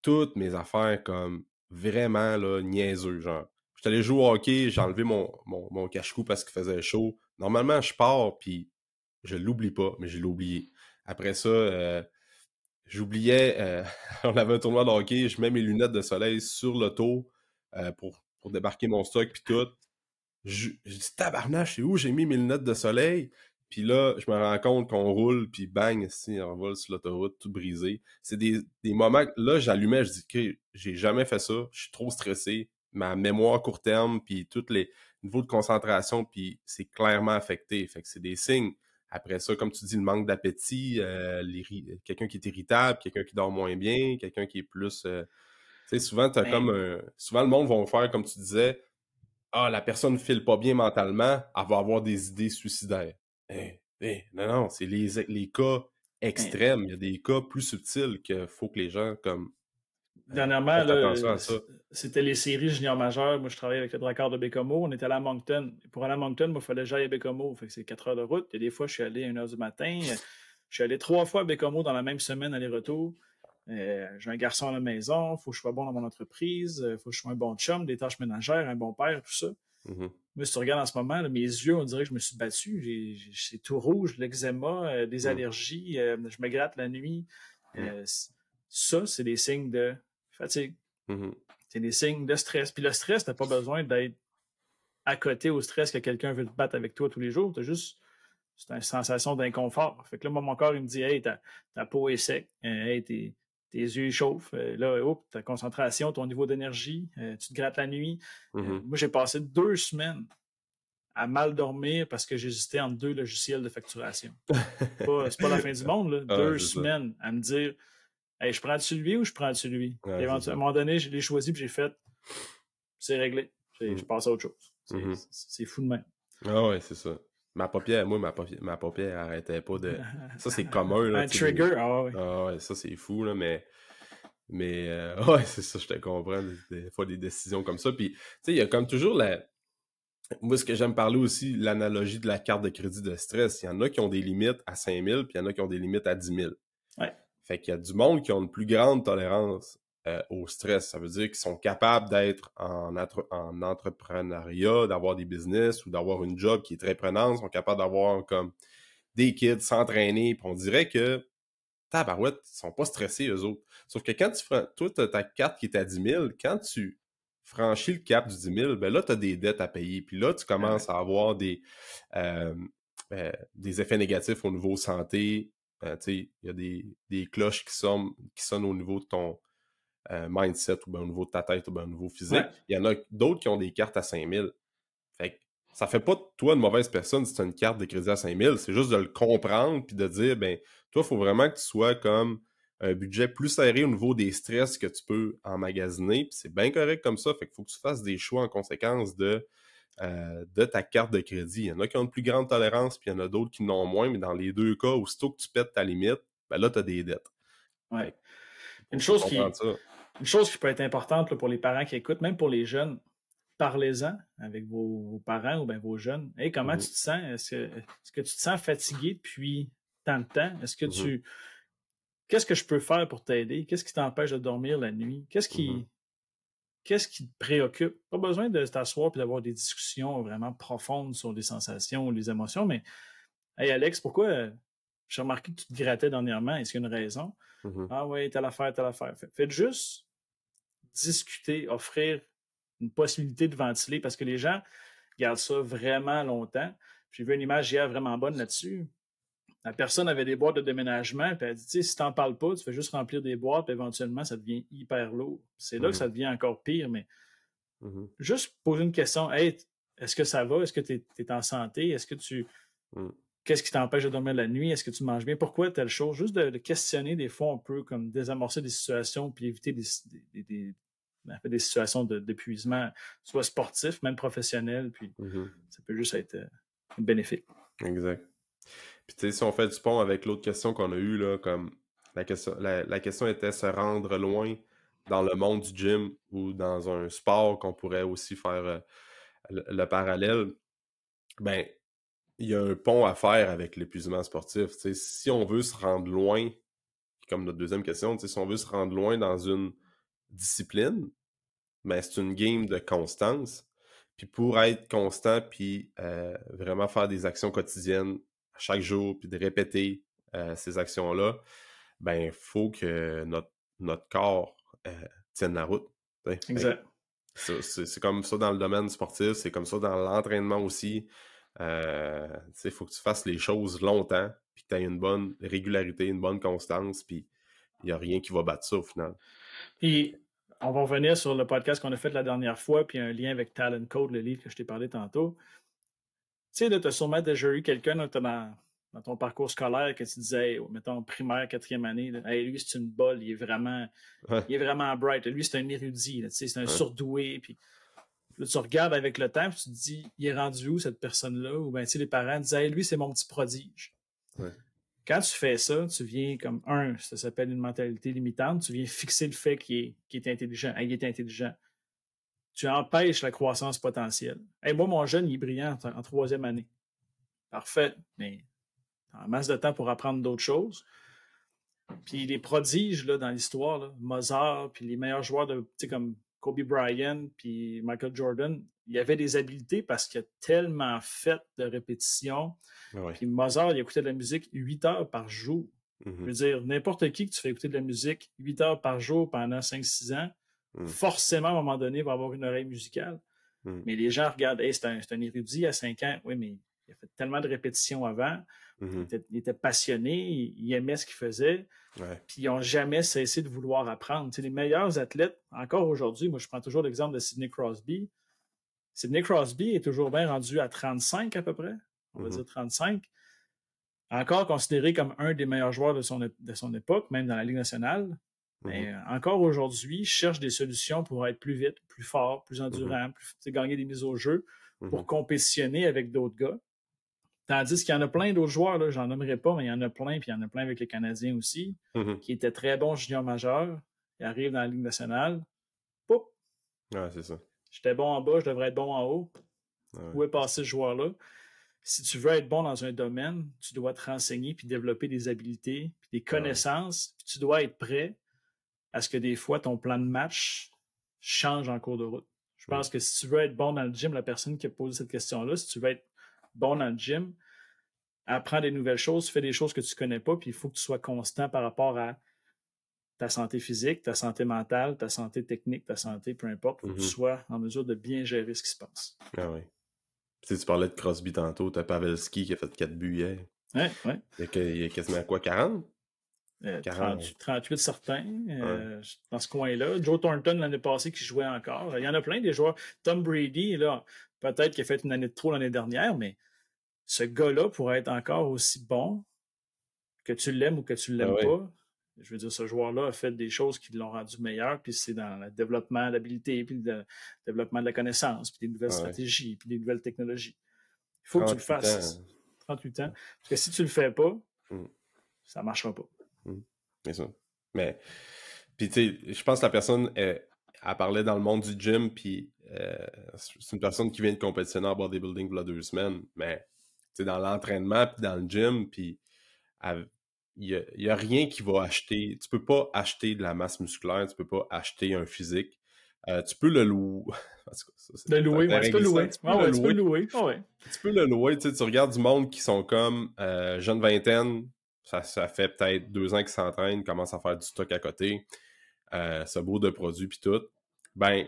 A: toutes mes affaires comme vraiment là, niaiseux, genre. J'étais allé jouer au hockey, j'ai enlevé mon, mon, cache-cou parce qu'il faisait chaud. Normalement, je pars, puis je l'oublie pas, mais je l'ai oublié. Après ça, euh, j'oubliais, euh, on avait un tournoi de hockey, je mets mes lunettes de soleil sur l'auto euh, pour, pour débarquer mon stock, puis tout je, dis tabarnache, c'est où j'ai mis mes lunettes de soleil? Puis là, je me rends compte qu'on roule, puis bang, si on vole sur l'autoroute, tout brisé. C'est des, des moments, là, j'allumais, je dis que j'ai jamais fait ça, je suis trop stressé, ma mémoire court terme, puis tous les niveaux de concentration, puis c'est clairement affecté. Fait que c'est des signes. Après ça, comme tu dis, le manque d'appétit, euh, quelqu'un qui est irritable, quelqu'un qui dort moins bien, quelqu'un qui est plus... Euh, tu sais, souvent, as comme souvent, le monde va faire, comme tu disais, ah, la personne ne file pas bien mentalement, elle va avoir des idées suicidaires. Eh, eh, non, non, c'est les, les cas extrêmes. Il y a des cas plus subtils qu'il faut que les gens comme.
B: Dernièrement, c'était les séries juniors majeures. Moi, je travaillais avec le Dracard de Bécomo. On était allé à Moncton. Pour aller à Moncton, il fallait j'aille à Bécomo. Fait que c'est 4 heures de route. Et des fois, je suis allé à 1 h du matin. Je suis allé trois fois à Bécomo dans la même semaine aller-retour. Euh, j'ai un garçon à la maison, il faut que je sois bon dans mon entreprise, il euh, faut que je sois un bon chum, des tâches ménagères, un bon père, tout ça. Mm-hmm. Mais si tu regardes en ce moment, mes yeux, on dirait que je me suis battu. C'est tout rouge, l'eczéma, euh, des mm. allergies, je me gratte la nuit. Mm. ça, c'est des signes de fatigue. Mm-hmm. C'est des signes de stress. Puis le stress, tu n'as pas besoin d'être à côté au stress que quelqu'un veut te battre avec toi tous les jours. Tu juste c'est une sensation d'inconfort. Fait que là, moi, mon corps, il me dit Hey, ta, peau est sec, hey, t'es tes yeux chauffent, euh, là, ta concentration, ton niveau d'énergie, euh, tu te grattes la nuit. Euh, mm-hmm. moi, j'ai passé deux semaines à mal dormir parce que j'hésitais entre deux logiciels de facturation. c'est pas la fin du monde, là. Ah, deux semaines à me dire hey, je prends celui ou je prends celui. à un moment donné, je l'ai choisi et j'ai fait c'est réglé. Je passe à autre chose. Mm-hmm. C'est fou de même.
A: Ah ouais, c'est ça. Ma paupière, moi, ma paupière, ma paupière arrêtait pas de. Ça, c'est commun. Là,
B: un trigger, ah
A: ouais. Ah ouais, ça, c'est fou, là, mais. Mais, euh, ouais, c'est ça, je te comprends. Des, fois, des décisions comme ça. Puis, tu sais, il y a comme toujours la. Moi, ce que j'aime parler aussi, l'analogie de la carte de crédit de stress. Il y en a qui ont des limites à 5000, puis il y en a qui ont des limites à 10 000.
B: Ouais.
A: Fait qu'il y a du monde qui ont une plus grande tolérance euh, au stress. Ça veut dire qu'ils sont capables d'être en, en, entrepreneuriat, d'avoir des business ou d'avoir une job qui est très prenante, sont capables d'avoir comme des kids, s'entraîner. Puis on dirait que tabarouette, ils sont pas stressés eux autres. Sauf que quand tu toi, tu as ta carte qui est à 10 000, quand tu franchis le cap du 10 000, ben là, tu as des dettes à payer. Puis là, tu commences à avoir des, euh, euh, des effets négatifs au niveau santé. Il y a des, des cloches qui sonnent, qui sonnent au niveau de ton, euh, mindset ou bien au niveau de ta tête ou bien au niveau physique. Il y en a d'autres qui ont des cartes à 5000. Fait que ça fait pas de toi une mauvaise personne si tu as une carte de crédit à 5000. C'est juste de le comprendre puis de dire, ben, toi, il faut vraiment que tu sois comme un budget plus serré au niveau des stress que tu peux emmagasiner. Puis c'est bien correct comme ça. Fait qu'il faut que tu fasses des choix en conséquence de, euh, de ta carte de crédit. Il y en a qui ont une plus grande tolérance, puis il y en a d'autres qui n'ont moins, mais dans les deux cas, aussitôt que tu pètes ta limite, ben là, tu as des dettes.
B: Ouais. Une chose qui, une chose qui peut être importante pour les parents qui écoutent, même pour les jeunes, parlez-en avec vos, parents ou bien vos jeunes. Hey, comment mmh tu te sens? Est-ce que, tu te sens fatigué depuis tant de temps? Est-ce que mmh tu. Qu'est-ce que je peux faire pour t'aider? Qu'est-ce qui t'empêche de dormir la nuit? Qu'est-ce qui. Mmh qu'est-ce qui te préoccupe? Pas besoin de t'asseoir et d'avoir des discussions vraiment profondes sur les sensations ou les émotions, mais Hey Alex, pourquoi j'ai remarqué que tu te grattais dernièrement? Est-ce qu'il y a une raison? Ah oui, telle affaire, telle affaire. Faites juste discuter, offrir une possibilité de ventiler parce que les gens gardent ça vraiment longtemps. J'ai vu une image hier vraiment bonne là-dessus. La personne avait des boîtes de déménagement, puis elle dit, tu sais, si t'en parles pas, tu fais juste remplir des boîtes, puis éventuellement, ça devient hyper lourd. C'est là que mmh ça devient encore pire, mais mmh juste poser une question, hey, est-ce que ça va? Est-ce que tu es, en santé? Est-ce que tu... Mmh. Qu'est-ce qui t'empêche de dormir la nuit? Est-ce que tu manges bien? Pourquoi telle chose? Juste de, questionner des fois, on peut comme désamorcer des situations puis éviter des, des situations d'épuisement, soit sportif, même professionnel, puis ça peut juste être euh, bénéfique.
A: Exact. Puis tu sais, si on fait du pont avec l'autre question qu'on a eue, là, comme la question, la, question était se rendre loin dans le monde du gym ou dans un sport qu'on pourrait aussi faire euh, le, parallèle. ben, il y a un pont à faire avec l'épuisement sportif. si on veut se rendre loin, comme notre deuxième question, si on veut se rendre loin dans une discipline, ben, c'est une game de constance. Puis pour être constant, puis euh, vraiment faire des actions quotidiennes chaque jour, puis de répéter euh, ces actions-là, ben, il faut que notre, notre corps euh, tienne la route.
B: Exact.
A: C'est comme ça dans le domaine sportif, c'est comme ça dans l'entraînement aussi. il faut que tu fasses les choses longtemps, puis que tu aies une bonne régularité, une bonne constance, puis il n'y a rien qui va battre ça au final.
B: Puis on va revenir sur le podcast qu'on a fait la dernière fois, puis un lien avec Talent Code, le livre que je t'ai parlé tantôt. Tu sais, tu as sûrement déjà eu quelqu'un dans, dans, ton parcours scolaire que tu disais, mettons, primaire, quatrième année, lui, c'est une bolle, il est vraiment, il est vraiment bright. Lui, c'est un érudit, c'est un surdoué. Puis là, tu regardes avec le temps, puis tu te dis, il est rendu où cette personne-là? Ou bien, tu sais, les parents disaient, lui, c'est mon petit prodige. Quand tu fais ça, tu viens comme un, ça s'appelle une mentalité limitante, tu viens fixer le fait qu'il est, intelligent. Il est intelligent. Tu empêches la croissance potentielle. Hey, moi, mon jeune, il est brillant en, troisième année. Parfait, mais en masse de temps pour apprendre d'autres choses. Puis les prodiges là, dans l'histoire, Mozart, puis les meilleurs joueurs de, comme Kobe Bryant, puis Michael Jordan, il y avait des habiletés parce qu'il a tellement fait de répétitions. Ah puis Mozart, il écoutait de la musique 8 heures par jour. Je veux dire, n'importe qui que tu fais écouter de la musique 8 heures par jour pendant 5-6 ans, mm. forcément, à un moment donné, va avoir une oreille musicale. Mm. Mais les gens regardent, hey, c'est un, un, érudit à 5 ans. Oui, mais il a fait tellement de répétitions avant. Mm-hmm. il, était, passionné, il, aimait ce qu'il faisait. Puis ils n'ont jamais cessé de vouloir apprendre. les meilleurs athlètes, encore aujourd'hui, moi je prends toujours l'exemple de Sidney Crosby. Sidney Crosby est toujours bien rendu à 35 à peu près, on va mm-hmm. dire 35. Encore considéré comme un des meilleurs joueurs de son, de son époque, même dans la Ligue nationale. Mais mm-hmm. encore aujourd'hui, cherche des solutions pour être plus vite, plus fort, plus endurant, plus, gagner des mises au jeu, pour compétitionner avec d'autres gars. Tandis qu'il y en a plein d'autres joueurs, j'en nommerai pas, mais il y en a plein, puis il y en a plein avec les Canadiens aussi, mm-hmm. qui étaient très bons juniors majeurs. Ils arrivent dans la Ligue nationale. Poup!
A: Ouais, c'est ça.
B: J'étais bon en bas, je devrais être bon en haut. Où est passé ce joueur-là? Si tu veux être bon dans un domaine, tu dois te renseigner puis développer des habiletés, puis des connaissances, puis tu dois être prêt à ce que des fois ton plan de match change en cours de route. Je pense que si tu veux être bon dans le gym, la personne qui a posé cette question-là, si tu veux être bon dans le gym, apprends des nouvelles choses, fais des choses que tu ne connais pas, puis il faut que tu sois constant par rapport à ta santé physique, ta santé mentale, ta santé technique, ta santé, peu importe, pour que tu mm-hmm. sois en mesure de bien gérer ce qui se passe.
A: Ah oui. Tu, tu parlais de Crosby tantôt, tu as Pavelski qui a fait 4 buts hier.
B: Oui, oui.
A: Il, y a quasiment quoi, 40?
B: 38, 38 certains euh, dans ce coin-là. Joe Thornton l'année passée qui jouait encore. Il y en a plein des joueurs. Tom Brady, là, peut-être qu'il a fait une année de trop l'année dernière, mais ce gars-là pourrait être encore aussi bon que tu l'aimes ou que tu ne l'aimes ah pas. Je veux dire, ce joueur-là a fait des choses qui l'ont rendu meilleur, puis c'est dans le développement de l'habilité, puis le développement de la connaissance, puis des nouvelles ah stratégies, puis des nouvelles technologies. Il faut que tu le fasses. 38 ans. Parce que si tu le fais pas, mm. ça ne marchera pas.
A: Mm. C'est ça. Mais, puis tu sais, je pense que la personne, elle, elle, parlait dans le monde du gym, puis euh, c'est une personne qui vient de compétitionner en bodybuilding il y a deux semaines, mais dans l'entraînement, puis dans le gym, puis il n'y a, rien qui va acheter. Tu peux pas acheter de la masse musculaire, tu peux pas acheter un physique. Euh, tu peux le louer.
B: le louer, tu peux louer. Tu peux le louer.
A: Tu peux le louer. Tu regardes du monde qui sont comme euh, jeune vingtaine, ça, ça fait peut-être deux ans qu'ils s'entraînent, commencent à faire du stock à côté, euh, ce beau de produits puis tout. Ben,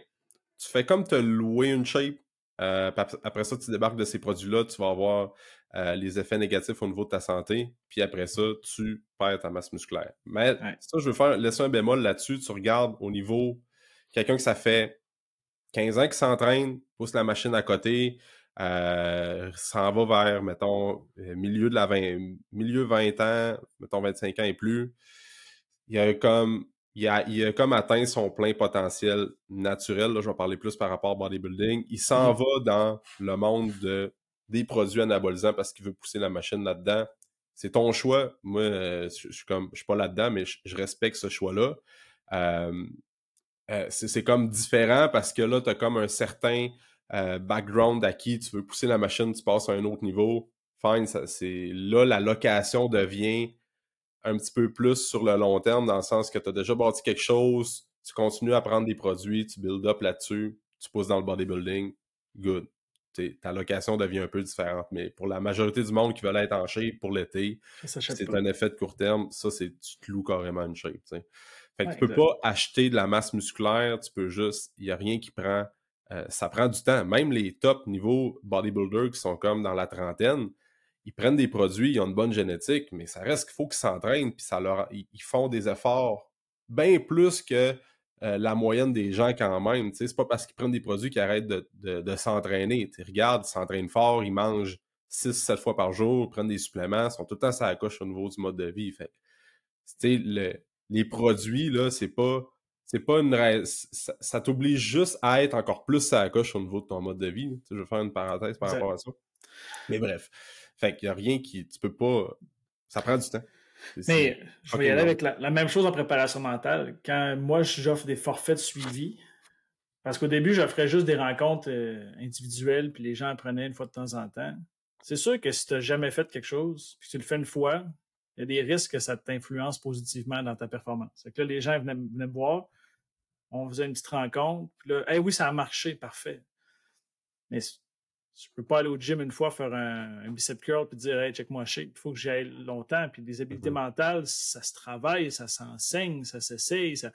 A: tu fais comme te louer une shape. Euh, après ça, tu débarques de ces produits-là, tu vas avoir euh, les effets négatifs au niveau de ta santé, puis après ça, tu perds ta masse musculaire. Mais ça, je veux faire laisser un bémol là-dessus. Tu regardes au niveau quelqu'un que ça fait 15 ans qui s'entraîne, pousse la machine à côté, euh, s'en va vers, mettons, milieu de la 20, milieu 20 ans, mettons 25 ans et plus. Il a comme il a, comme atteint son plein potentiel naturel. Là, je vais parler plus par rapport au bodybuilding. Il s'en mm-hmm. va dans le monde de, des produits anabolisants parce qu'il veut pousser la machine là-dedans. C'est ton choix. Moi, euh, je, suis comme je suis pas là-dedans, mais je, respecte ce choix-là. Euh, euh, c'est comme différent parce que là, tu as comme un certain euh, background acquis, tu veux pousser la machine, tu passes à un autre niveau. Fine, c'est là la location devient un petit peu plus sur le long terme, dans le sens que tu as déjà bâti quelque chose, tu continues à prendre des produits, tu build up là-dessus, tu pousses dans le bodybuilding, good. ta location devient un peu différente. Mais pour la majorité du monde qui veut être en shape pour l'été, c'est un effet de court terme. Ça, c'est tu te loues carrément une shape. Fait que tu peux pas acheter de la masse musculaire, tu peux juste. Il n'y a rien qui prend. Euh, ça prend du temps. Même les top niveau bodybuilders qui sont comme dans la trentaine, ils prennent des produits, ils ont une bonne génétique, mais ça reste qu'il faut qu'ils s'entraînent, puis ça ils font des efforts bien plus que euh, la moyenne des gens quand même. C'est pas parce qu'ils prennent des produits qu'ils arrêtent de, s'entraîner. Regarde, ils s'entraînent fort, ils mangent 6-7 fois par jour, prennent des suppléments, sont tout le temps à la coche au niveau du mode de vie. Les produits, là, c'est pas. C'est pas une ça, t'oblige juste à être encore plus à la coche au niveau de ton mode de vie. Je vais faire une parenthèse par rapport à ça. Mais bref. Fait qu'il n'y a rien qui. Tu peux pas. Ça prend du temps.
B: Mais je vais y aller avec la, même chose en préparation mentale. Quand moi, j'offre des forfaits de suivi, parce qu'au début, j'offrais juste des rencontres euh, individuelles, puis les gens apprenaient une fois de temps en temps. C'est sûr que si tu n'as jamais fait quelque chose, puis tu le fais une fois, il y a des risques que ça t'influence positivement dans ta performance. C'est que là, les gens venaient, me voir, on faisait une petite rencontre, puis là, hey, oui, ça a marché, parfait. Mais je peux pas aller au gym une fois faire un, bicep curl puis dire hey check moi shape il faut que j'aille longtemps puis les habiletés mm-hmm. mentales ça se travaille ça s'enseigne ça s'essaye ça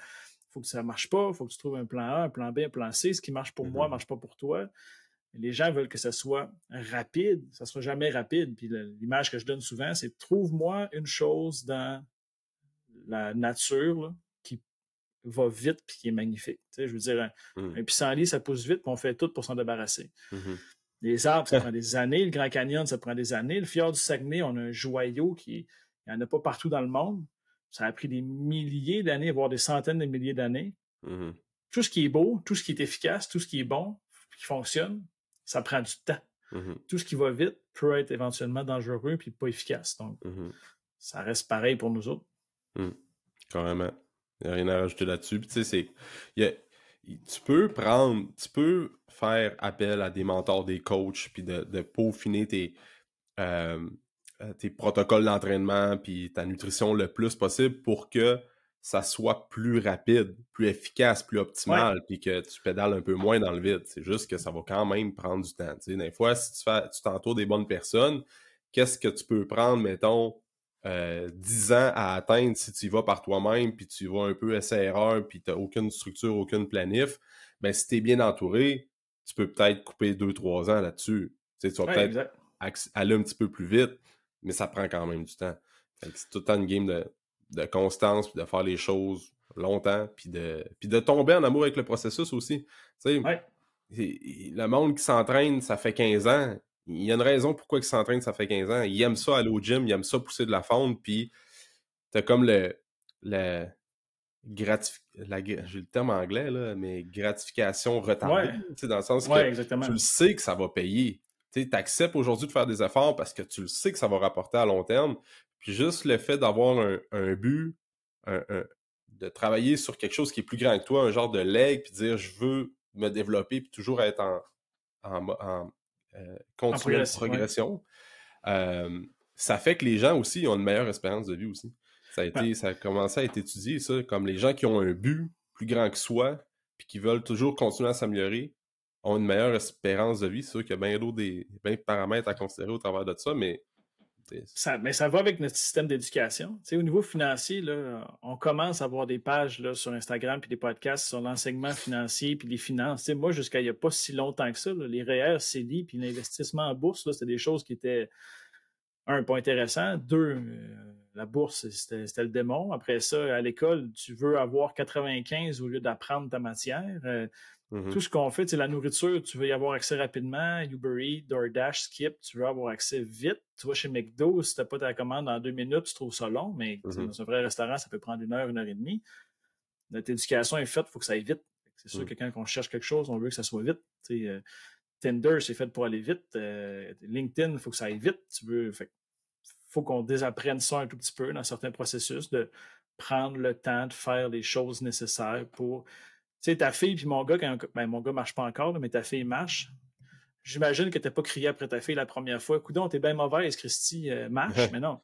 B: faut que ça marche pas faut que tu trouves un plan A un plan B un plan C ce qui marche pour moi mm-hmm. marche pas pour toi les gens veulent que ça soit rapide ça sera jamais rapide puis l'image que je donne souvent c'est trouve-moi une chose dans la nature va vite puis qui est magnifique je veux dire un, mm. pissenlit ça pousse vite puis on fait tout pour s'en débarrasser mm-hmm. Les arbres, ça prend des années. Le Grand Canyon, ça prend des années. Le fjord du Saguenay, on a un joyau qui, il n'y en a pas partout dans le monde. Ça a pris des milliers d'années, voire des centaines de milliers d'années. Mm-hmm. Tout ce qui est beau, tout ce qui est efficace, tout ce qui est bon, qui fonctionne, ça prend du temps. Mm-hmm. Tout ce qui va vite peut être éventuellement dangereux puis pas efficace. Donc, ça reste pareil pour nous autres.
A: Mm. Carrément. Il n'y a rien à rajouter là-dessus. tu sais, c'est. Tu peux prendre. Tu peux faire appel à des mentors, des coachs, puis de, peaufiner tes, euh, euh, tes protocoles d'entraînement, puis ta nutrition le plus possible pour que ça soit plus rapide, plus efficace, plus optimal, puis que tu pédales un peu moins dans le vide. C'est juste que ça va quand même prendre du temps. Des fois, si tu fais, tu t'entoures des bonnes personnes, qu'est-ce que tu peux prendre, mettons, euh, 10 ans à atteindre si tu y vas par toi-même, puis tu y vas un peu essai-erreur, puis tu n'as aucune structure, aucune planif, ben si tu es bien entouré, tu peux peut-être couper 2-3 ans là-dessus. Tu, vas peut-être aller un petit peu plus vite, mais ça prend quand même du temps. C'est tout le temps une game de, constance, puis de faire les choses longtemps, puis de, puis de tomber en amour avec le processus aussi. Tu sais, Le monde qui s'entraîne, ça fait 15 ans. Il y a une raison pourquoi il s'entraîne, ça fait 15 ans. Il aime ça aller au gym, il aime ça pousser de la fonte, puis t'as comme le, le, j'ai le terme anglais, là, mais gratification retardée, dans le sens que tu le sais que ça va payer. Tu acceptes aujourd'hui de faire des efforts parce que tu le sais que ça va rapporter à long terme. Puis juste le fait d'avoir un, but, de travailler sur quelque chose qui est plus grand que toi, un genre de leg, puis dire je veux me développer, puis toujours être en, en, euh, progression, euh, ça fait que les gens aussi ont une meilleure espérance de vie aussi. Ça a, été, ça a commencé à être étudié, ça, comme les gens qui ont un but plus grand que soi, puis qui veulent toujours continuer à s'améliorer, ont une meilleure espérance de vie. C'est sûr qu'il y a bien d'autres des, paramètres à considérer au travers de ça, mais.
B: Mais ça va avec notre système d'éducation. au niveau financier, là, on commence à avoir des pages là, sur Instagram puis des podcasts sur l'enseignement financier puis les finances. moi, jusqu'à il n'y a pas si longtemps que ça, les REER, CELI puis l'investissement en bourse, c'était des choses qui étaient, un, pas intéressant. Deux, euh, la bourse, c'était le démon. Après ça, à l'école, tu veux avoir 95 au lieu d'apprendre ta matière. Euh, mm-hmm. Tout ce qu'on fait, c'est la nourriture, tu veux y avoir accès rapidement. Uber Eats, DoorDash, Skip, tu veux avoir accès vite. Tu vas chez McDo, si tu n'as pas ta commande en deux minutes, tu trouves ça long, mais mm-hmm. dans un vrai restaurant, ça peut prendre une heure, une heure et demie. Notre éducation est faite, il faut que ça aille vite. C'est sûr mm. que quand on cherche quelque chose, on veut que ça soit vite. Euh, Tinder, c'est fait pour aller vite. Euh, LinkedIn, il faut que ça aille vite. Tu veux. Fait, faut qu'on désapprenne ça un tout petit peu dans certains processus, de prendre le temps de faire les choses nécessaires pour. Tu sais, ta fille puis mon gars, quand, ben, mon gars marche pas encore, mais ta fille marche. j'imagine que tu n'as pas crié après ta fille la première fois. Coudon, t'es bien mauvaise, Christy, euh, marche, mais non.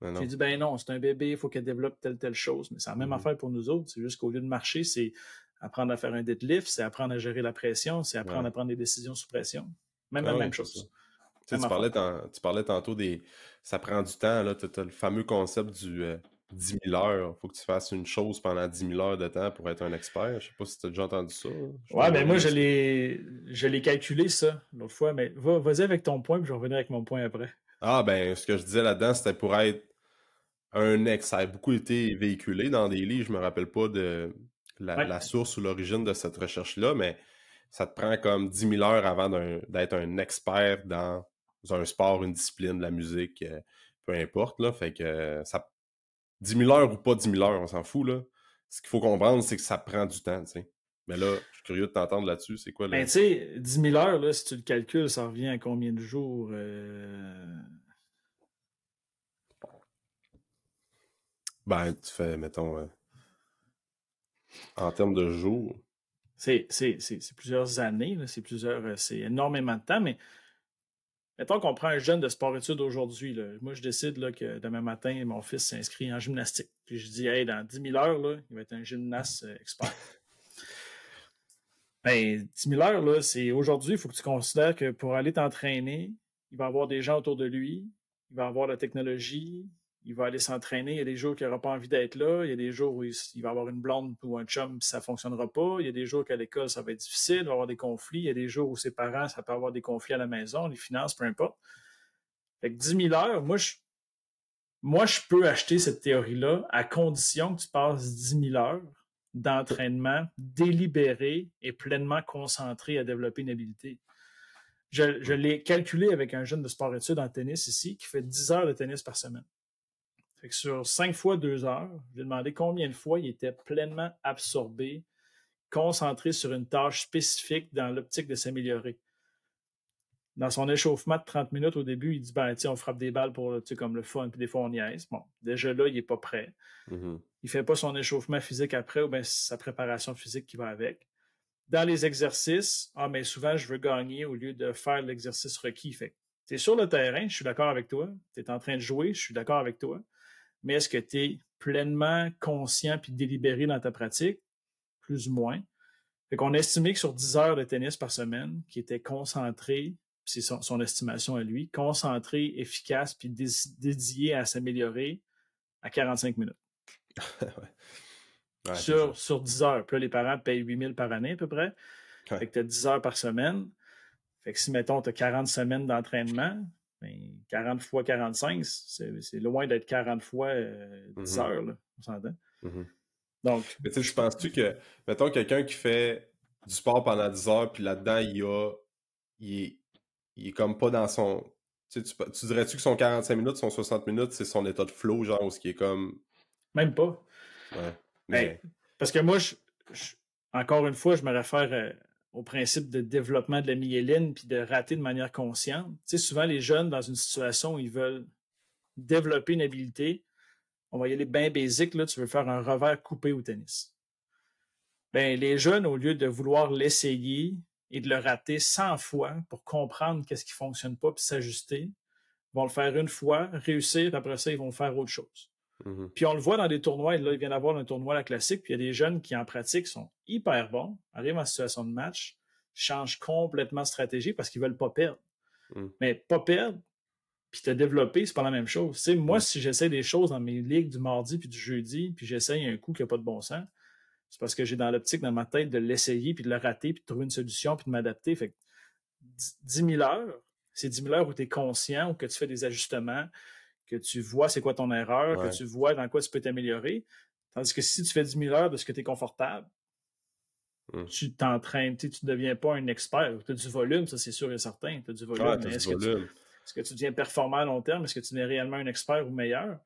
B: J'ai dit, ben non, c'est un bébé, il faut qu'elle développe telle, telle chose. Mais c'est la même mm-hmm. affaire pour nous autres. C'est juste qu'au lieu de marcher, c'est apprendre à faire un deadlift, c'est apprendre à gérer la pression, c'est apprendre à prendre des décisions sous pression. Même la même chose.
A: Tu, parlais tu, parlais tantôt des. Ça prend du temps, là. Tu as, le fameux concept du 10 euh, 000 heures. Il faut que tu fasses une chose pendant 10 000 heures de temps pour être un expert. Je sais pas si tu as déjà entendu ça.
B: ouais, mais moi, je l'ai calculé, ça, l'autre fois. Mais vas-y avec ton point, puis je vais revenir avec mon point après.
A: Ah, ben, ce que je disais là-dedans, c'était pour être un ex. Ça a beaucoup été véhiculé dans des livres. Je me rappelle pas de la, source ou l'origine de cette recherche-là, mais ça te prend comme 10 000 heures avant d'être un expert dans un sport, une discipline, la musique, euh, peu importe. Là, fait que ça, 10 000 heures ou pas 10 000 heures, on s'en fout. Là. Ce qu'il faut comprendre, c'est que ça prend du temps. Mais là, je suis curieux de t'entendre là-dessus. C'est quoi
B: là? Ben, tu sais, 10 000 heures, là, si tu le calcules, ça revient à combien de jours? Euh?
A: Ben, tu fais, mettons, euh, en termes de jours.
B: C'est plusieurs années, c'est plusieurs, c'est énormément de temps, mais Mettons qu'on prend un jeune de sport-études aujourd'hui. Moi, je décide là, que demain matin, mon fils s'inscrit en gymnastique. Puis je dis, hey, dans 10 000 heures, là, il va être un gymnaste euh, expert. ben, 10 000 heures, là, c'est aujourd'hui, il faut que tu considères que pour aller t'entraîner, il va y avoir des gens autour de lui, il va avoir la technologie, il va aller s'entraîner. Il y a des jours qu'il n'aura pas envie d'être là. Il y a des jours où il, va avoir une blonde ou un chum, ça ne fonctionnera pas. Il y a des jours qu'à l'école, ça va être difficile, il va avoir des conflits. Il y a des jours où ses parents, ça peut avoir des conflits à la maison, les finances, peu importe. Fait que 10 000 heures, moi, je, moi, je peux acheter cette théorie-là à condition que tu passes 10 000 heures d'entraînement délibéré et pleinement concentré à développer une habilité. Je, je l'ai calculé avec un jeune de sport-études en tennis ici qui fait 10 heures de tennis par semaine. Fait que sur cinq fois deux heures, j'ai demandé combien de fois il était pleinement absorbé, concentré sur une tâche spécifique dans l'optique de s'améliorer. Dans son échauffement de 30 minutes au début, il dit ben, on frappe des balles pour comme le fun, puis des fois on niaise. Bon, déjà là, il n'est pas prêt. Mm-hmm. Il ne fait pas son échauffement physique après ou bien sa préparation physique qui va avec. Dans les exercices, ah, mais souvent, je veux gagner au lieu de faire l'exercice requis. Fait tu es sur le terrain, je suis d'accord avec toi. Tu es en train de jouer, je suis d'accord avec toi mais est-ce que tu es pleinement conscient puis délibéré dans ta pratique? Plus ou moins. Fait qu'on a estimé que sur 10 heures de tennis par semaine, qui était concentré, c'est son, estimation à lui, concentré, efficace, puis dédié à s'améliorer à 45 minutes. sur, sur 10 heures. Puis là, les parents payent 8 000 par année à peu près. Fait que tu as 10 heures par semaine. Fait que si, mettons, tu as 40 semaines d'entraînement, 40 ben, fois 45, c'est loin d'être 40 fois 10 euh, mm-hmm. heures, là, on s'entend. Mm-hmm.
A: Donc. Mais tu sais, je pense-tu que, mettons, quelqu'un qui fait du sport pendant 10 heures, puis là-dedans, il a. Il est, il est comme pas dans son. Tu, sais, tu, dirais-tu que son 45 minutes, son 60 minutes, c'est son état de flow, genre, ou ce qui est comme.
B: Même pas.
A: Ouais.
B: Mais... parce que moi, je, encore une fois, je me réfère à, au principe de développement de la myéline puis de rater de manière consciente. Tu souvent, les jeunes, dans une situation où ils veulent développer une habilité, on va y aller bien basique, là, tu veux faire un revers coupé au tennis. Ben, les jeunes, au lieu de vouloir l'essayer et de le rater 100 fois pour comprendre qu'est-ce qui fonctionne pas puis s'ajuster, vont le faire une fois, réussir, après ça, ils vont faire autre chose. Mm-hmm. Puis on le voit dans des tournois, là, il vient d'avoir un tournoi la classique, puis il y a des jeunes qui en pratique sont hyper bons, arrivent en situation de match, changent complètement de stratégie parce qu'ils veulent pas perdre. Mm. Mais pas perdre, puis te développer, c'est pas la même chose. sais, moi, mm. si j'essaie des choses dans mes ligues du mardi puis du jeudi, puis j'essaye un coup qui n'a pas de bon sens, c'est parce que j'ai dans l'optique dans ma tête de l'essayer, puis de le rater, puis de trouver une solution, puis de m'adapter. Fait que 10 000 heures, c'est 10 000 heures où tu es conscient, ou que tu fais des ajustements, que tu vois c'est quoi ton erreur, que tu vois dans quoi tu peux t'améliorer. Tandis que si tu fais 10 000 heures de ce que tu es confortable, mmh. tu t'entraînes, tu ne deviens pas un expert. Tu as du volume, ça c'est sûr et certain. Tu as du volume. est-ce, que tu, deviens performant à long terme? Est-ce que tu deviens réellement un expert ou meilleur?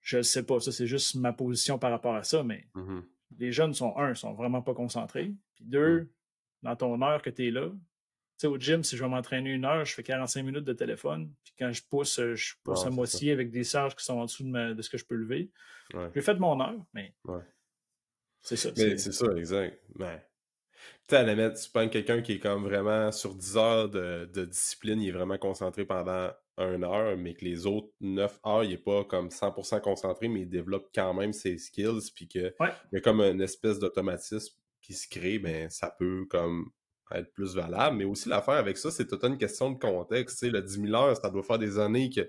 B: Je ne sais pas. Ça, c'est juste ma position par rapport à ça. Mais mmh les jeunes sont, un, sont vraiment pas concentrés. Puis deux, mmh. dans ton heure que tu es là, sais, au gym, si je vais m'entraîner une heure, je fais 45 minutes de téléphone. Puis quand je pousse, euh, je pousse à moitié avec des charges qui sont en dessous de, ce que je peux lever. J'ai fait mon heure, mais
A: ouais.
B: c'est ça.
A: c'est ça, exact. Tu sais, à la limite, tu prends quelqu'un qui est comme vraiment sur 10 heures de, discipline, il est vraiment concentré pendant une heure, mais que les autres 9 heures, il n'est pas comme 100% concentré, mais il développe quand même ses skills, puis qu'il y a comme une espèce d'automatisme qui se crée, ben ça peut comme être plus valable. Mais aussi l'affaire avec ça, c'est toute une question de contexte. Sais, le 10 000 heures, ça doit faire des années que.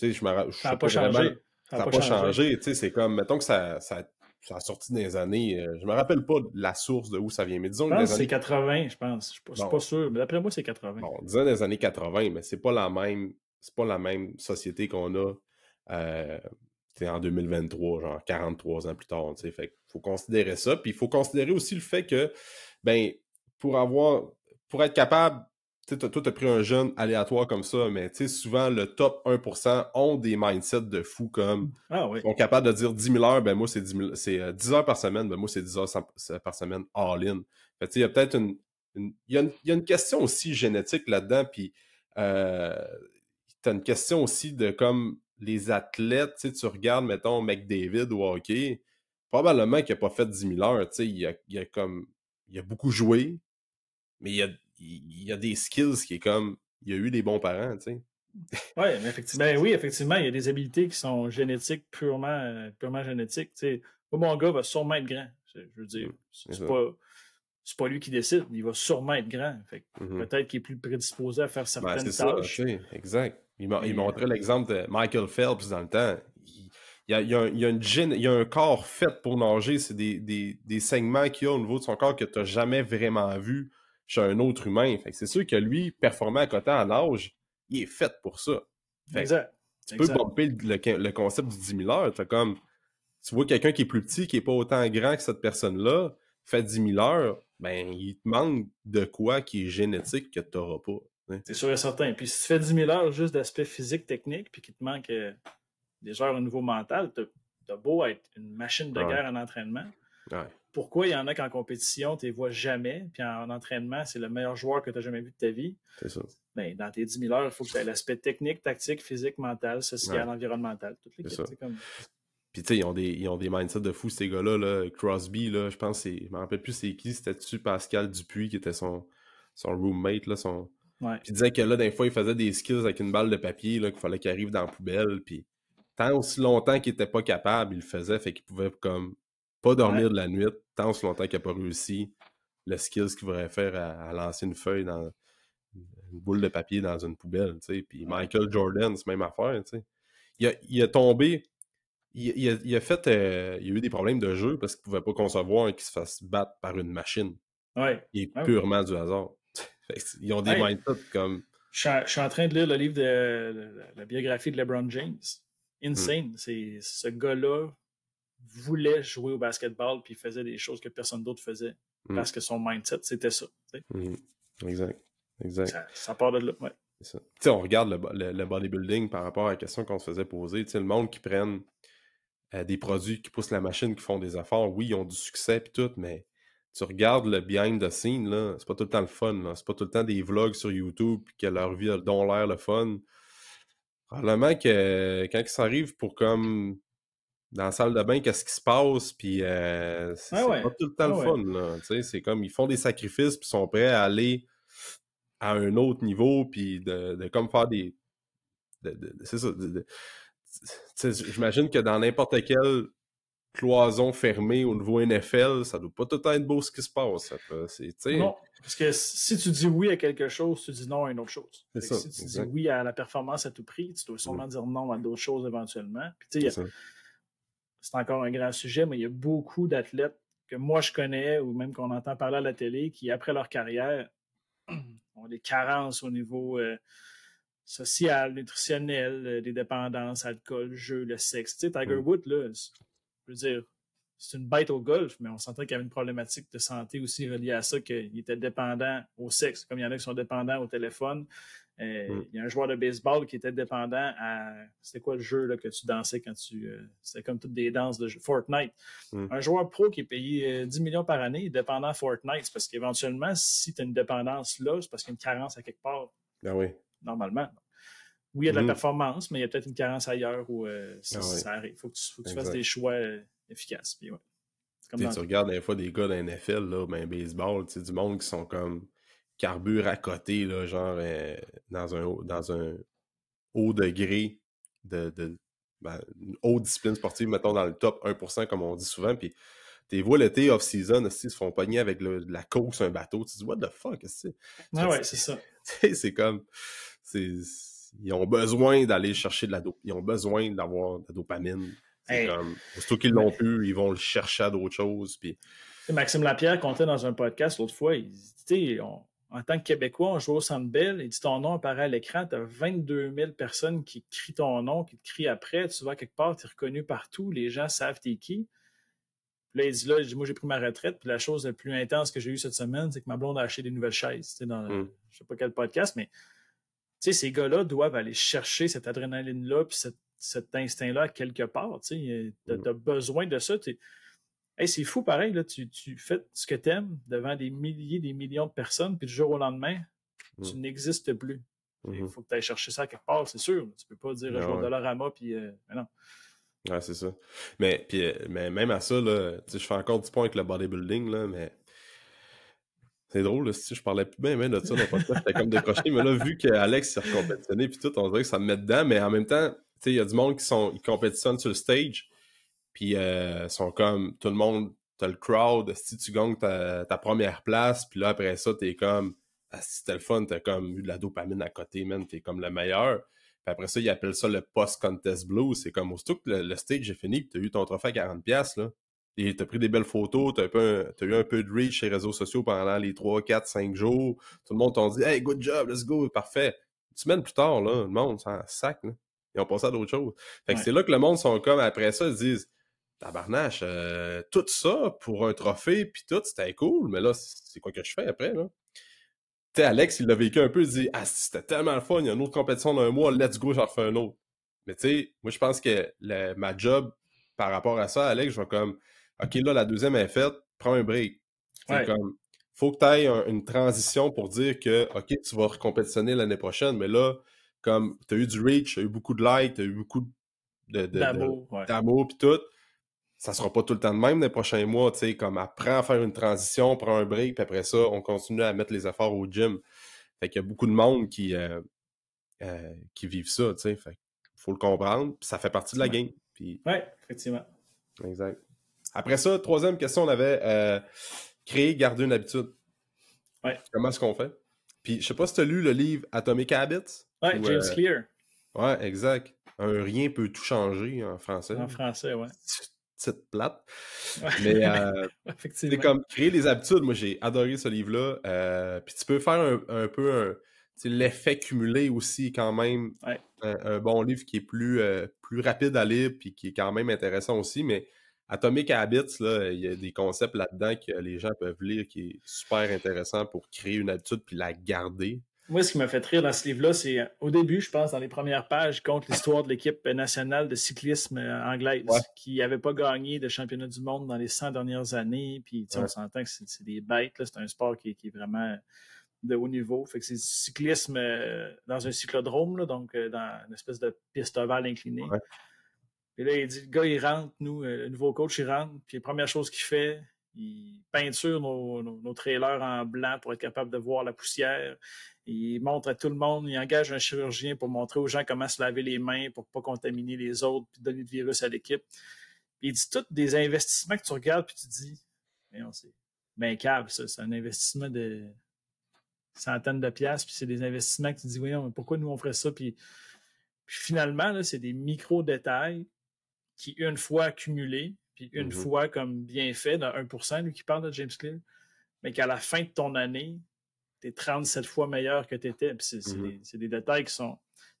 A: Sais, je
B: Ça n'a pas, changé.
A: Ça n'a pas, changé. Sais, c'est comme, mettons que ça, ça ça a sorti des années. Euh, je me rappelle pas la source de où ça vient, mais disons
B: je
A: pense
B: que c'est 80, je pense. Je suis pas, sûr, mais d'après moi, c'est 80.
A: Bon, disons des années 80, mais c'est pas la même. C'est pas la même société qu'on a euh, en 2023, genre 43 ans plus tard. Fait faut considérer ça. Puis il faut considérer aussi le fait que ben, pour avoir pour être capable tu toi, tu as pris un jeune aléatoire comme ça, mais souvent, le top 1% ont des mindsets de fous comme
B: ah, oui.
A: sont capables de dire 10 000 heures, ben moi, c'est 10, 10 euh, heures par semaine, ben moi, c'est 10 heures par semaine all-in. il y a peut-être une, il, y a une, question aussi génétique là-dedans, puis euh, tu as une question aussi de comme les athlètes, tu regardes, mettons, McDavid ou hockey, probablement qu'il n'a pas fait 10 000 heures, il a, il a comme, il a beaucoup joué, mais il a il y a des skills qui est comme il y a eu des bons parents, tu sais.
B: Mais effectivement, ben oui, effectivement, il y a des habiletés qui sont génétiques, purement, euh, purement génétiques. Tu sais, mon gars va sûrement être grand. Je veux dire, mmh, c'est pas, pas lui qui décide, il va sûrement être grand. Mmh peut-être qu'il est plus prédisposé à faire ben, certaines tâches.
A: Ça, exact. Il, il montrait l'exemple de Michael Phelps dans le temps. Il, y a, il, une a un corps fait pour nager. C'est des, des, des segments qu'il a au niveau de son corps que tu n'as jamais vraiment vu chez un autre humain. Fait c'est sûr que lui, performer à côté en âge, il est fait pour ça.
B: exact.
A: Tu peux bomber le, concept du 10 000 heures. comme, tu vois quelqu'un qui est plus petit, qui n'est pas autant grand que cette personne-là, fait 10 000 heures, ben, il te manque de quoi qui est génétique que tu n'auras pas.
B: C'est sûr et certain. Puis si tu fais 10 000 heures juste d'aspect physique, technique, puis qu'il te manque euh, des heures au niveau mental, tu as beau être une machine de guerre en entraînement.
A: Ouais
B: pourquoi il y en a qu'en compétition, tu les vois jamais, puis en entraînement, c'est le meilleur joueur que tu as jamais vu de ta vie.
A: C'est ça.
B: Ben, dans tes 10 000 heures, il faut que tu aies l'aspect technique, tactique, physique, mental, social, environnemental. Toutes les questions. Comme...
A: Puis tu sais, ils ont des, ils ont des mindsets de fou, ces gars-là. Là. Crosby, là, je pense, je me rappelle plus c'est qui, c'était-tu Pascal Dupuis qui était son, son roommate, là, son...
B: Ouais.
A: Puis il disait que là, des fois, il faisait des skills avec une balle de papier, là, qu'il fallait qu'il arrive dans la poubelle, puis tant aussi longtemps qu'il était pas capable, il le faisait, fait qu'il pouvait comme pas dormir de la nuit tant aussi longtemps qu'il n'a pas réussi le skills qu'il voudrait faire à, lancer une feuille dans une boule de papier dans une poubelle. Puis Michael Jordan, c'est même affaire. Il, a, il a tombé. Il, a, il, a, fait. Euh, il a eu des problèmes de jeu parce qu'il ne pouvait pas concevoir qu'il se fasse battre par une machine.
B: Ouais.
A: Il est purement du hasard. Ils ont des mindsets comme.
B: Je suis, en train de lire le livre de la biographie de LeBron James. Hmm. Insane. C'est ce gars-là voulait jouer au basketball puis faisait des choses que personne d'autre faisait mm. parce que son mindset, c'était ça.
A: Mm. Exact. exact.
B: Ça, part de là. Ouais.
A: On regarde le, bodybuilding par rapport à la question qu'on se faisait poser. le monde qui prennent euh, des produits qui poussent la machine, qui font des efforts, oui, ils ont du succès et tout, mais tu regardes le behind the scene, là, c'est pas tout le temps le fun. C'est pas tout le temps des vlogs sur YouTube puis que leur vie a l'air le fun. Probablement que quand ça arrive pour comme dans la salle de bain, qu'est-ce qui se passe, puis euh, c'est pas tout le temps le fun. Là, c'est comme ils font des sacrifices, puis sont prêts à aller à un autre niveau, puis de, de comme faire des. c'est ça. J'imagine que dans n'importe quelle cloison fermée au niveau NFL, ça doit pas tout le temps être beau ce qui se passe.
B: non, parce que si tu dis oui à quelque chose, tu dis non à une autre chose.
A: Ça,
B: si tu dis oui à la performance à tout prix, tu dois sûrement dire non à d'autres choses éventuellement. Puis c'est encore un grand sujet, mais il y a beaucoup d'athlètes que moi je connais ou même qu'on entend parler à la télé qui, après leur carrière, ont des carences au niveau euh, social, nutritionnel, euh, des dépendances, alcool, jeu, le sexe. Tu sais, Tiger mm. Woods, là, je veux dire, c'est une bête au golf, mais on sentait qu'il y avait une problématique de santé aussi reliée à ça, qu'il était dépendant au sexe, comme il y en a qui sont dépendants au téléphone. Euh, mm. Il y a un joueur de baseball qui était dépendant à. C'était quoi le jeu là, que tu dansais quand tu. Euh, c'était comme toutes des danses de jeu. Fortnite. Mm. Un joueur pro qui est payé 10 euh, millions par année, dépendant à Fortnite. parce qu'éventuellement, si tu as une dépendance là, c'est parce qu'il y a une carence à quelque part.
A: Ben oui.
B: Normalement. Oui, il y a de la mm. performance, mais il y a peut-être une carence ailleurs où ça, ah arrive. Il faut que tu, fasses des choix efficaces. Puis, ouais.
A: Tu regardes des fois des gars dans NFL, là, ben baseball, du monde qui sont comme carbure à côté, là, genre euh, dans, un, dans un haut degré de, de ben, une haute discipline sportive, mettons dans le top 1%, comme on dit souvent. Puis tes vois l'été off-season, ils se font pogner avec la course un bateau. Tu te dis, what the fuck,
B: c'est Ah ouais, c'est ça.
A: c'est comme. Ils ont besoin d'aller chercher de la dopamine. Ils ont besoin d'avoir de la dopamine. C'est comme. Surtout qu'ils l'ont pu, ils vont le chercher à d'autres choses. Puis...
B: Maxime Lapierre comptait dans un podcast l'autre fois, il dit, en tant que Québécois, on joue au Centre Bell, et dit ton nom apparaît à l'écran, tu as 22 000 personnes qui crient ton nom, qui te crient après, tu vas quelque part, tu es reconnu partout, les gens savent t'es qui. là, il dit là, moi j'ai pris ma retraite, puis la chose la plus intense que j'ai eue cette semaine, c'est que ma blonde a acheté des nouvelles chaises. Dans, mm. Je sais pas quel podcast, mais ces gars-là doivent aller chercher cette adrénaline-là, puis cet instinct-là quelque part. Tu as, mm. besoin de ça. C'est fou pareil, là, tu, fais ce que tu aimes devant des milliers, des millions de personnes, puis du jour au lendemain, tu mm. n'existes plus. Il mm-hmm. faut que tu ailles chercher ça quelque part, c'est sûr. Tu peux pas dire je vais de rama, puis euh, non.
A: Ouais, c'est ça. Mais, puis, euh, mais même à ça, là, je fais encore du point avec le bodybuilding, là, mais c'est drôle, si je parlais plus bien, de ça le podcast, j'étais comme décroché, mais là, vu qu'Alex s'est recompétitionné puis tout, on dirait que ça me met dedans, mais en même temps, tu sais, il y a du monde qui sont, ils compétitionnent sur le stage, puis euh, sont comme, tout le monde, t'as le crowd, si tu gagnes ta, première place, puis là, après ça, t'es comme, ah, si c'était le fun, t'as comme eu de la dopamine à côté, man, t'es comme le meilleur. Puis après ça, ils appellent ça le post-contest blue. C'est comme, aussitôt que le, stage est fini, tu as eu ton trophée à 40$, là. Et t'as pris des belles photos, t'as, as eu un peu de reach sur les réseaux sociaux pendant les 3, 4, 5 jours. Tout le monde t'a dit Hey, good job, let's go, parfait. Une semaine plus tard, là, le monde s'en sac, là. Ils ont passé à d'autres choses. Fait que c'est là que le monde sont comme après ça, ils disent Tabarnache, euh, tout ça pour un trophée, puis tout, c'était cool, mais là, c'est quoi que je fais après, là? Tu sais, Alex, il l'a vécu un peu, il dit Ah, c'était tellement le fun, il y a une autre compétition dans un mois, let's go, j'en refais un autre. Mais tu sais, moi, je pense que ma job par rapport à ça, Alex, je vais comme OK, là, la deuxième est faite, prends un break. C'est comme, faut que tu ailles une transition pour dire que, OK, tu vas recompétitionner l'année prochaine, mais là, comme tu as eu du reach, tu as eu beaucoup de likes, tu as eu beaucoup de, d'amour, puis tout, ça sera pas tout le temps de même les prochains mois, tu sais, comme apprends à faire une transition, prends un break, puis après ça, on continue à mettre les efforts au gym. Fait qu'il y a beaucoup de monde qui, euh, euh, qui vivent ça, tu sais, fait faut le comprendre, puis ça fait partie de la game. Puis...
B: Oui, effectivement.
A: Exact. Après ça, troisième question, on avait euh, créer, garder une habitude.
B: Ouais.
A: Comment est-ce qu'on fait? Puis, je sais pas si tu as lu le livre Atomic Habits.
B: Ouais, James euh, Clear.
A: Ouais, exact. Un rien peut tout changer en français.
B: En français, ouais.
A: Petite plate. Mais euh, c'est comme créer des habitudes. Moi, j'ai adoré ce livre-là. Euh, puis tu peux faire un, peu l'effet cumulé aussi quand même.
B: Ouais.
A: Un, bon livre qui est plus, plus rapide à lire puis qui est quand même intéressant aussi. Mais Atomic Habits, là, il y a des concepts là-dedans que les gens peuvent lire qui est super intéressant pour créer une habitude puis la garder.
B: Moi, ce qui m'a fait rire dans ce livre-là, c'est au début, je pense, dans les premières pages, contre l'histoire de l'équipe nationale de cyclisme euh, anglaise qui n'avait pas gagné de championnat du monde dans les 100 dernières années. Puis, on s'entend que c'est des bêtes. C'est un sport qui, est vraiment de haut niveau. Fait que c'est du cyclisme euh, dans un cyclodrome, donc euh, dans une espèce de piste ovale inclinée. Et là, il dit, le gars, il rentre, nous, euh, le nouveau coach, il rentre, puis la première chose qu'il fait, il peinture nos, nos, trailers en blanc pour être capable de voir la poussière. Il montre à tout le monde, il engage un chirurgien pour montrer aux gens comment se laver les mains pour pas contaminer les autres, puis donner du virus à l'équipe. Il dit tout des investissements que tu regardes, puis tu dis, c'est bien câble, ça, c'est un investissement de centaines de piastres, puis c'est des investissements que tu dis, voyons, pourquoi nous on ferait ça? Puis, puis finalement, c'est des micro-détails qui, une fois accumulé, puis une mm-hmm. fois comme bien fait, dans 1%, lui qui parle de James Clear, mais qu'à la fin de ton année, es 37 fois meilleur que tu étais. Mm-hmm. c'est des, détails qui sont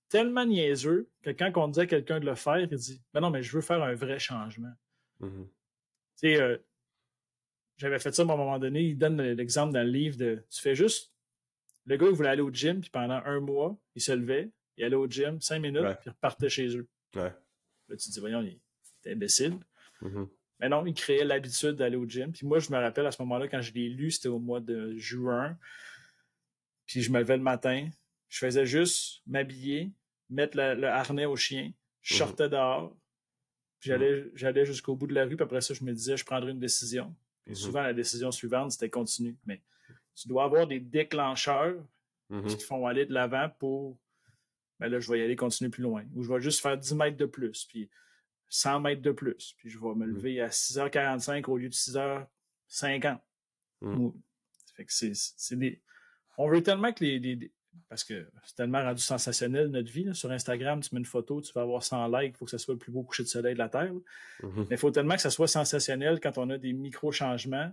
B: tellement niaiseux que quand on dit à quelqu'un de le faire, il dit Ben non, mais je veux faire un vrai changement.
A: Mm-hmm.
B: Tu sais, euh, j'avais fait ça à un moment donné. Il donne l'exemple dans le livre de Tu fais juste. Le gars, il voulait aller au gym, puis pendant un mois, il se levait, il allait au gym, cinq minutes, puis il repartait chez eux.
A: Là,
B: tu te dis, voyons, il, imbécile.
A: Mm-hmm.
B: Mais non, il créait l'habitude d'aller au gym. Puis moi, je me rappelle à ce moment-là, quand je l'ai lu, c'était au mois de juin. Puis je me levais le matin. Je faisais juste m'habiller, mettre le, harnais au chien. Je mm-hmm. sortais dehors. J'allais, j'allais jusqu'au bout de la rue, puis après ça, je me disais, je prendrais une décision. Et mm-hmm. souvent, la décision suivante, c'était continue. Mais tu dois avoir des déclencheurs qui te font aller de l'avant pour. Ben là, je vais y aller continuer plus loin. Ou je vais juste faire 10 mètres de plus, puis 100 mètres de plus. Puis je vais me lever à 6h45 au lieu de 6h50. Mm. Fait que c'est des. On veut tellement que les, parce que c'est tellement rendu sensationnel notre vie. Sur Instagram, tu mets une photo, tu vas avoir 100 likes, il faut que ce soit le plus beau coucher de soleil de la Terre. Mm-hmm. Mais il faut tellement que ça soit sensationnel quand on a des micro-changements.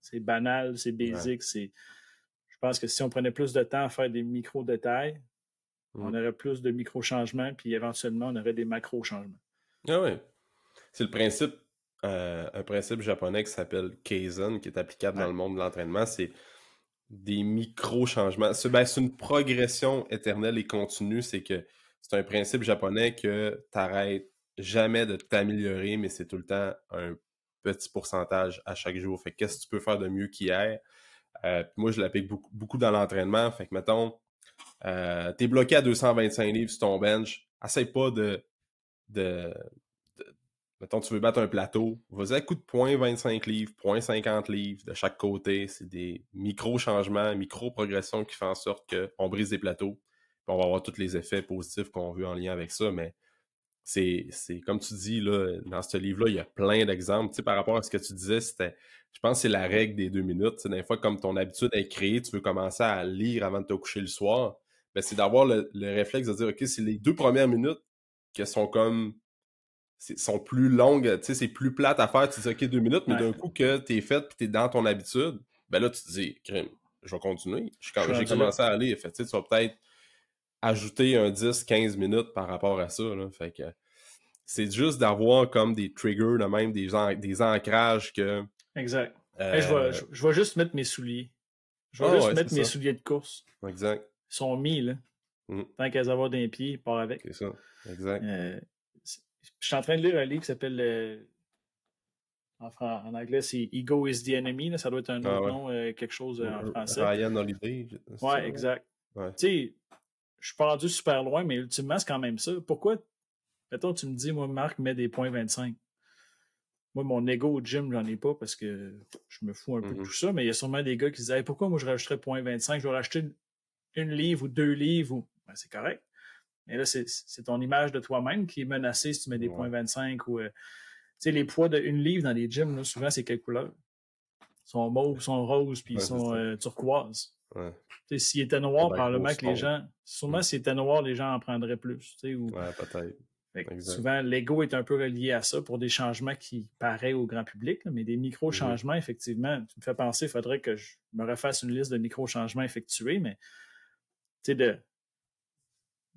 B: C'est banal, c'est basique, c'est je pense que si on prenait plus de temps à faire des micro-détails, on mm. aurait plus de micro-changements, puis éventuellement, on aurait des macro-changements.
A: Ah oui. C'est le principe, euh, un principe japonais qui s'appelle Kaizen, qui est applicable dans le monde de l'entraînement. C'est des micro-changements. Ben, c'est une progression éternelle et continue. C'est que c'est un principe japonais que tu n'arrêtes jamais de t'améliorer, mais c'est tout le temps un petit pourcentage à chaque jour. Fait qu'est-ce que tu peux faire de mieux qu'hier? Euh, moi, je l'applique beaucoup, beaucoup dans l'entraînement. Fait que, mettons, euh, tu es bloqué à 225 livres sur ton bench. Essaye pas de, Mettons, tu veux battre un plateau. Vas-y à coup de point 25 livres, point 50 livres de chaque côté. C'est des micro-changements, micro-progressions qui font en sorte qu'on brise des plateaux. Puis on va avoir tous les effets positifs qu'on veut en lien avec ça. Mais c'est, comme tu dis, là, dans ce livre-là, il y a plein d'exemples. Tu sais, par rapport à ce que tu disais, c'était je pense que c'est la règle des deux minutes. C'est des fois, comme ton habitude est créée, tu veux commencer à lire avant de te coucher le soir. Ben, c'est d'avoir le, réflexe de dire, OK, c'est les deux premières minutes qui sont comme sont plus longues, tu sais, c'est plus plate à faire, tu dis, OK, deux minutes, mais d'un coup que t'es fait et t'es dans ton habitude, ben là, tu te dis, crime, je vais continuer. J'ai commencé à aller. Fait, tu vas peut-être ajouter un 10-15 minutes par rapport à ça. Là. Fait que c'est juste d'avoir comme des triggers, même des, des ancrages que
B: Exact. je, vais, juste mettre mes souliers. Je vais ah juste mettre mes souliers de course.
A: Exact.
B: Ils sont mis, là. Mm. Tant qu'elles avoir d'un pied, part avec.
A: C'est ça. Exact.
B: Euh, je suis en train de lire un livre qui s'appelle. Euh, en, anglais, c'est Ego is the enemy. Ça doit être un ah autre nom, euh, quelque chose en français.
A: Ryan Holiday.
B: Ouais, exact. Tu sais, je suis pas rendu super loin, mais ultimement, c'est quand même ça. Pourquoi, mettons, tu me dis, moi, Marc, met des points 25. Moi, mon ego au gym, j'en ai pas parce que je me fous un peu de mm-hmm. tout ça, mais il y a sûrement des gars qui disent pourquoi moi je rajouterais 0.25, je vais racheter une, livre ou deux livres ou ben, c'est correct. Mais là, c'est ton image de toi-même qui est menacée si tu mets des points 25 ou euh, tu sais, les poids d'une livre dans les gyms, souvent c'est quelle couleur? Ils sont mauves, ils sont roses, puis ils sont euh, turquoises. Ouais. S'ils étaient noirs, probablement que les gens. Sûrement, s'ils étaient noirs, les gens en prendraient plus. Ou...
A: Ouais, peut-être
B: souvent, l'ego est un peu relié à ça pour des changements qui paraissent au grand public, mais des micro-changements, mm-hmm. effectivement, tu me fais penser, il faudrait que je me refasse une liste de micro-changements effectués, mais tu sais, de.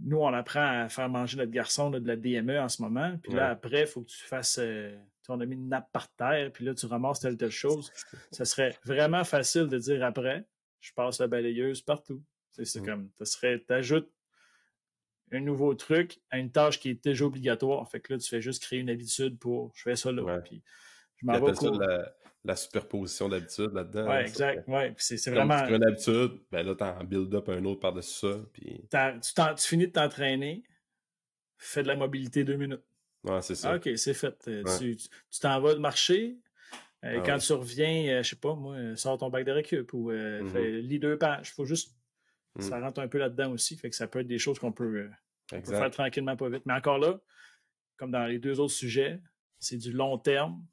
B: Nous, on apprend à faire manger notre garçon de la DME en ce moment. Puis là, après, il faut que tu fasses. Euh, on a mis une nappe par terre, puis là, tu ramasses telle telle chose. ça serait vraiment facile de dire après, je passe la balayeuse partout. C'est mm. comme, ça serait, t'ajoutes un nouveau truc à une tâche qui est déjà obligatoire. Fait que là, tu fais juste créer une habitude pour je fais ça là. Puis
A: je m'en vais. ça la, la, superposition d'habitude là-dedans.
B: Oui, exact. Ouais. c'est vraiment.
A: tu une habitude, ben là, tu en build-up un autre par-dessus ça. Puis...
B: Tu, finis de t'entraîner, fais de la mobilité deux minutes.
A: Ouais, c'est ça.
B: Ah, OK, c'est fait. Euh, tu t'en vas marcher. Euh, ah quand tu reviens, euh, je sais pas, moi, sors ton bac de récup ou mm-hmm. fais, lis deux pages. Il faut juste ça mm. rentre un peu là-dedans aussi. Fait que ça peut être des choses qu'on peut, euh, faire tranquillement, pas vite. Mais encore là, comme dans les deux autres sujets, c'est du long terme.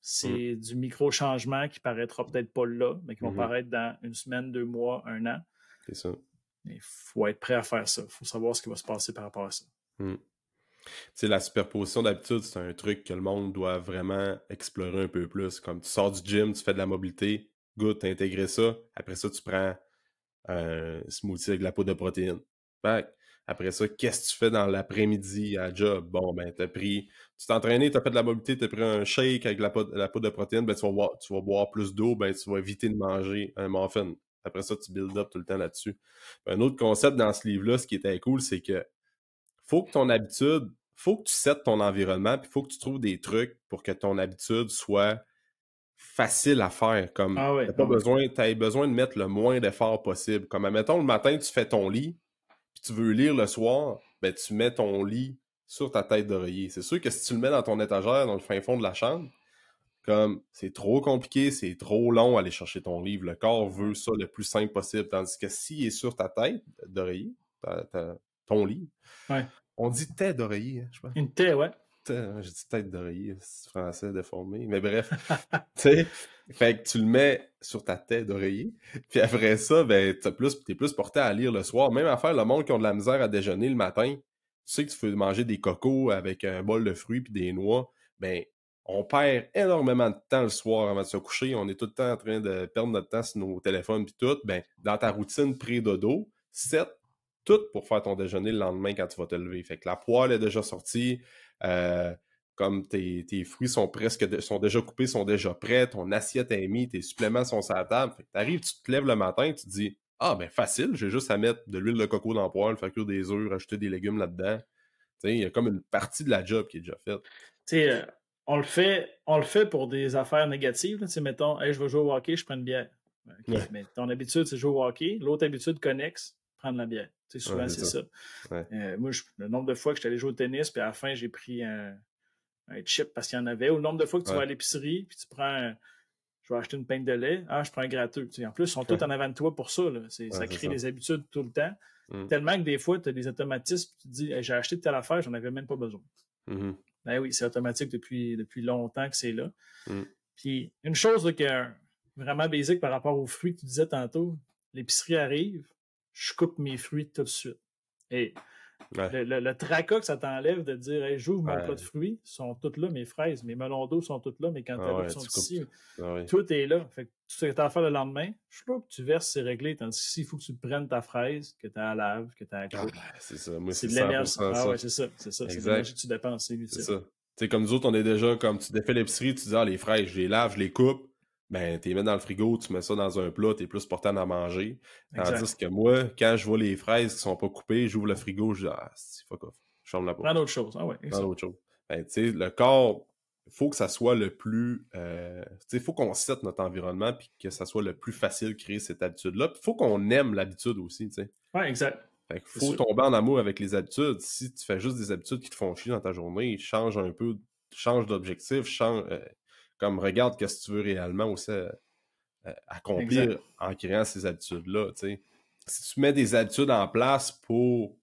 B: C'est mm. du micro-changement qui paraîtra peut-être pas là, mais qui vont mm-hmm. paraître dans une semaine, deux mois, un an.
A: C'est ça.
B: Il faut être prêt à faire ça. Il faut savoir ce qui va se passer par rapport à ça.
A: Mm. Tu la superposition d'habitude, c'est un truc que le monde doit vraiment explorer un peu plus. Comme tu sors du gym, tu fais de la mobilité, good, tu intégré ça. Après ça, tu prends un smoothie avec de la poudre de protéines. Après ça, qu'est-ce que tu fais dans l'après-midi à job? Bon, ben, t'as pris, tu t'es entraîné, t'as fait de la mobilité, t'as pris un shake avec la poudre, la poudre de protéines, ben, tu vas boire, tu vas boire plus d'eau, ben, tu vas éviter de manger un muffin. Après ça, tu build up tout le temps là-dessus. Un autre concept dans ce livre-là, ce qui était cool, c'est que faut que ton habitude, faut que tu settes ton environnement, puis faut que tu trouves des trucs pour que ton habitude soit facile à faire. Comme ah t'as pas ah besoin, as besoin de mettre le moins d'efforts possible. Comme admettons, le matin, tu fais ton lit, puis tu veux lire le soir, ben tu mets ton lit sur ta tête d'oreiller. C'est sûr que si tu le mets dans ton étagère, dans le fin fond de la chambre, comme c'est trop compliqué, c'est trop long aller chercher ton livre. Le corps veut ça le plus simple possible. Tandis que s'il est sur ta tête d'oreiller, ton livre, on dit tête d'oreiller, hein, je pense.
B: Une tête, ouais.
A: J'ai dit tête d'oreiller, c'est français déformé. Mais bref, tu fait que tu le mets sur ta tête d'oreiller. Puis après ça, ben, t'es plus, es plus porté à lire le soir. Même à faire le monde qui ont de la misère à déjeuner le matin. Tu sais que tu peux manger des cocos avec un bol de fruits puis des noix. Ben, on perd énormément de temps le soir avant de se coucher. On est tout le temps en train de perdre notre temps sur nos téléphones puis tout. Ben, dans ta routine pré-dodo, set tout pour faire ton déjeuner le lendemain quand tu vas te lever. Fait que la poêle est déjà sortie, euh, comme tes, fruits sont presque sont déjà coupés, sont déjà prêts, ton assiette est mise, tes suppléments sont sur la table. T'arrives, tu te lèves le matin, tu te dis Ah ben facile, j'ai juste à mettre de l'huile de coco dans le poêle, faire cuire des œufs, rajouter des légumes là-dedans. Il y a comme une partie de la job qui est déjà faite.
B: Euh, on le fait, on le fait pour des affaires négatives. sais, mettons, hey, je vais jouer au hockey, je prends une bière. Mais ton habitude, c'est jouer au hockey. L'autre habitude connexe, prendre la bière. souvent, c'est ça. Euh, moi, le nombre de fois que je suis allé jouer au tennis, puis à la fin, j'ai pris un, chip parce qu'il y en avait. Ou le nombre de fois que tu vas à l'épicerie, puis tu prends je vais acheter une pinte de lait, ah, je prends un gratteux. en plus, ils sont tous en avant de toi pour ça. ça crée des habitudes tout le temps. Mm. Tellement que des fois, tu as des automatismes, tu te dis, j'ai acheté telle affaire, j'en avais même pas besoin. Mm-hmm. Ben oui, c'est automatique depuis, depuis longtemps que c'est là. Mm. Puis une chose qui est vraiment basique par rapport aux fruits que tu disais tantôt, l'épicerie arrive, je coupe mes fruits tout de suite. Et le, tracas que ça t'enlève de dire hey, j'ouvre mon plat de fruits, sont toutes là, mes fraises, mes melons d'eau sont toutes là, mes cantaloupes ah sont ici. Ah tout est là. Fait que tout ce que tu as à faire le lendemain, je sais que tu verses, c'est réglé. Tandis qu'il faut que tu prennes ta fraise, que tu as à lave, que tu as à couper.
A: c'est ça. Moi, c'est
B: de l'énergie. Ah ouais, c'est ça. C'est ça. C'est l'énergie que tu dépenses. C'est
A: ça. Comme nous autres, on est déjà comme tu défais l'épicerie, tu dis ah, les fraises, je les lave, je les coupe ben, tu les mets dans le frigo, tu mets ça dans un plat, tu es plus porté à manger. Tandis que moi, quand je vois les fraises qui sont pas coupées, j'ouvre le frigo, je dis, ah, c'est fuck off. Je ferme la porte.
B: Prends autre chose. Ah ouais.
A: Prends autre chose. Ben, tu sais, le corps, il faut que ça soit le plus. Euh, tu sais, il faut qu'on sette notre environnement puis que ça soit le plus facile de créer cette habitude-là. Il faut qu'on aime l'habitude aussi, tu sais.
B: Ouais, exact.
A: Fait qu'il faut tomber en amour avec les habitudes. Si tu fais juste des habitudes qui te font chier dans ta journée, change un peu, change d'objectif, change. Euh, comme regarde ce que tu veux réellement aussi euh, euh, accomplir en créant ces habitudes-là. Si tu mets des habitudes en place pour,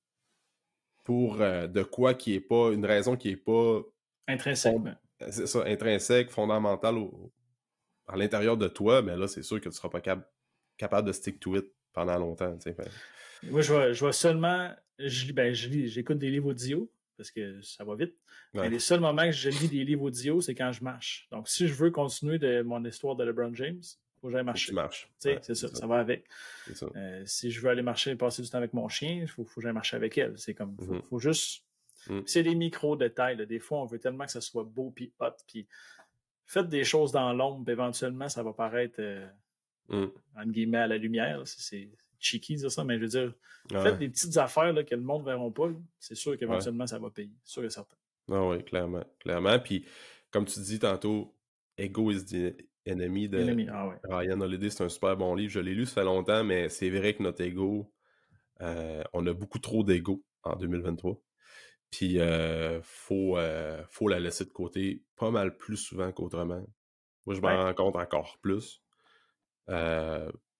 A: pour euh, de quoi qui est pas, une raison qui est pas
B: intrinsèque.
A: C'est ça, intrinsèque, fondamentale à l'intérieur de toi, mais là, c'est sûr que tu seras pas capable de stick to it pendant longtemps.
B: Moi, je vois, je vois seulement, je, ben, j'écoute des livres audio parce que ça va vite. Mais les seuls moments que je lis des livres audio, c'est quand je marche. Donc, si je veux continuer de mon histoire de LeBron James, il faut que j'aille marcher. c'est ça, ça, va avec. Euh, si je veux aller marcher et passer du temps avec mon chien, il faut, que j'aille marcher avec elle. C'est comme, faut, mm-hmm. juste. Mm. C'est des micro-détails. Des fois, on veut tellement que ça soit beau puis hot. Puis faites des choses dans l'ombre, éventuellement, ça va paraître, euh, mm. entre guillemets, à la lumière. C'est cheeky dire ça, mais je veux dire, faites des petites affaires là, que le monde ne verra pas. C'est sûr qu'éventuellement, ça va payer. Sûr et certain.
A: Ah oui, clairement. Clairement. Puis, comme tu dis tantôt, Ego is the enemy de
B: ah
A: Ryan Holiday, c'est un super bon livre. Je l'ai lu, ça fait longtemps, mais c'est vrai que notre ego, euh, on a beaucoup trop d'ego en 2023. Puis, euh, faut, euh, faut la laisser de côté pas mal plus souvent qu'autrement. Moi, je m'en rends compte encore plus.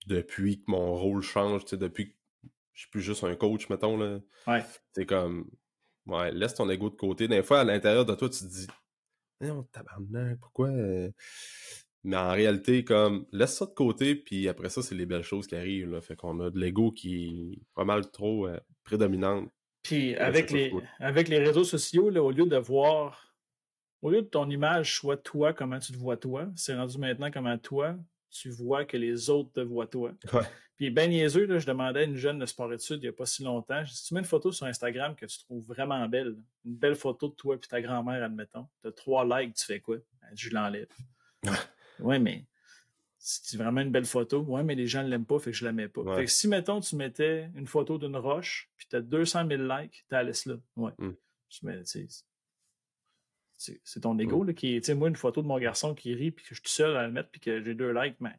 A: Depuis que mon rôle change, depuis que je suis plus juste un coach, mettons. Là.
B: Ouais.
A: C'est comme, Ouais, laisse ton ego de côté. Des fois, à l'intérieur de toi, tu te dis Non, tabarnak, pourquoi euh? Mais en réalité, comme laisse ça de côté, puis après ça, c'est les belles choses qui arrivent. Là. Fait qu'on a de l'ego qui est pas mal trop euh, prédominante.
B: Puis avec les, avec les réseaux sociaux, là, au lieu de voir, au lieu de ton image soit toi, comment tu te vois toi, c'est rendu maintenant comment toi, tu vois que les autres te voient toi. Puis ben niaiseux, là, je demandais à une jeune de sport-études il n'y a pas si longtemps, je tu mets une photo sur Instagram que tu trouves vraiment belle, une belle photo de toi et ta grand-mère, admettons, tu as trois likes, tu fais quoi? je l'enlève. ouais, mais c'est vraiment une belle photo. Ouais, mais les gens ne l'aiment pas, fait que je la mets pas. Fait que si, mettons, tu mettais une photo d'une roche, puis tu as 200 000 likes, tu la laisses là. Ouais. Mm. C'est ton ego mm. là, qui est, tu sais, moi, une photo de mon garçon qui rit, puis que je suis seul à la mettre, puis que j'ai deux likes, mais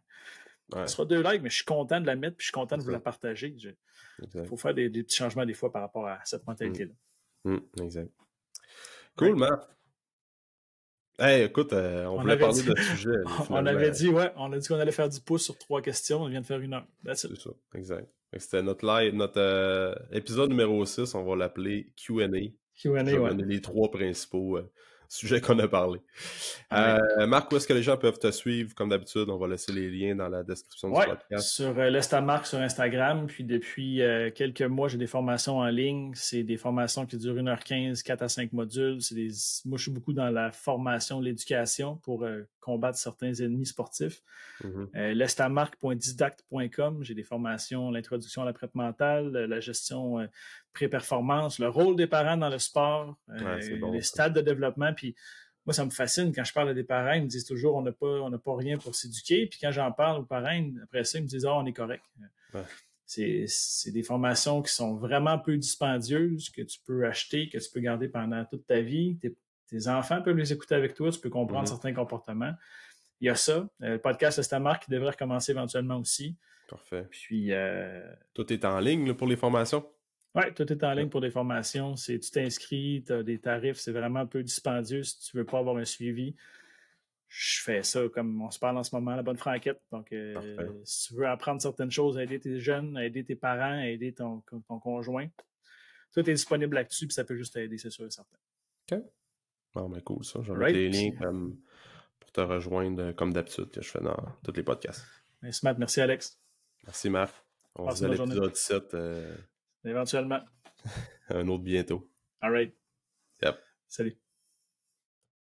B: ce sera deux likes, mais je suis content de la mettre puis je suis content de vous la partager. Il faut faire des, petits changements des fois par rapport à cette mentalité-là.
A: Mmh. exact. Cool, Marc. Hey, écoute, euh, on, voulait parler de sujet.
B: on avait dit, ouais, on a dit qu'on allait faire du pouce sur trois questions. On vient de faire une heure. C'est
A: ça, exact. C'était notre live, notre euh, épisode numéro 6, on va l'appeler QA.
B: QA, ouais.
A: les trois principaux euh, sujet qu'on a parlé. Euh, Marc, où est-ce que les gens peuvent te suivre? Comme d'habitude, on va laisser les liens dans la description
B: du podcast. Sur euh, l'Estamarc sur Instagram. Puis depuis euh, quelques mois, j'ai des formations en ligne. C'est des formations qui durent 1h15, 4 à 5 modules. Des... Moi, je suis beaucoup dans la formation, l'éducation pour combattre certains ennemis sportifs. Mm j'ai des formations, l'introduction à la prep mentale, la gestion pré-performance, le rôle des parents dans le sport, les stades de développement. Puis moi, ça me fascine quand je parle à des parents, ils me disent toujours on n'a pas, on n'a pas rien pour s'éduquer. Puis quand j'en parle aux parents, après ça, ils me disent oh, on est correct. C'est, des formations qui sont vraiment peu dispendieuses, que tu peux acheter, que tu peux garder pendant toute ta vie. Tes, enfants peuvent les écouter avec toi, tu peux comprendre mm-hmm. certains comportements. Il y a ça. Euh, le podcast Estamar qui devrait recommencer éventuellement aussi.
A: Parfait.
B: Puis. Euh,
A: tout est en ligne pour les formations?
B: Oui, tout est en ligne pour des formations. C'est, tu t'inscris, tu as des tarifs, c'est vraiment un peu dispendieux si tu veux pas avoir un suivi. Je fais ça comme on se parle en ce moment, la bonne franquette. Donc, euh, si tu veux apprendre certaines choses, aider tes jeunes, aider tes parents, aider ton, ton conjoint, tout est disponible là-dessus, puis ça peut juste t'aider, c'est sûr et certain.
A: OK. Bon, ben cool, ça. J'en right. des liens pour te rejoindre comme d'habitude que je fais dans tous les podcasts.
B: Merci, Matt. Merci, Alex.
A: Merci, Marc. On se voit à l'épisode 17.
B: Éventuellement.
A: Un autre bientôt.
B: All right.
A: Yep.
B: Salut.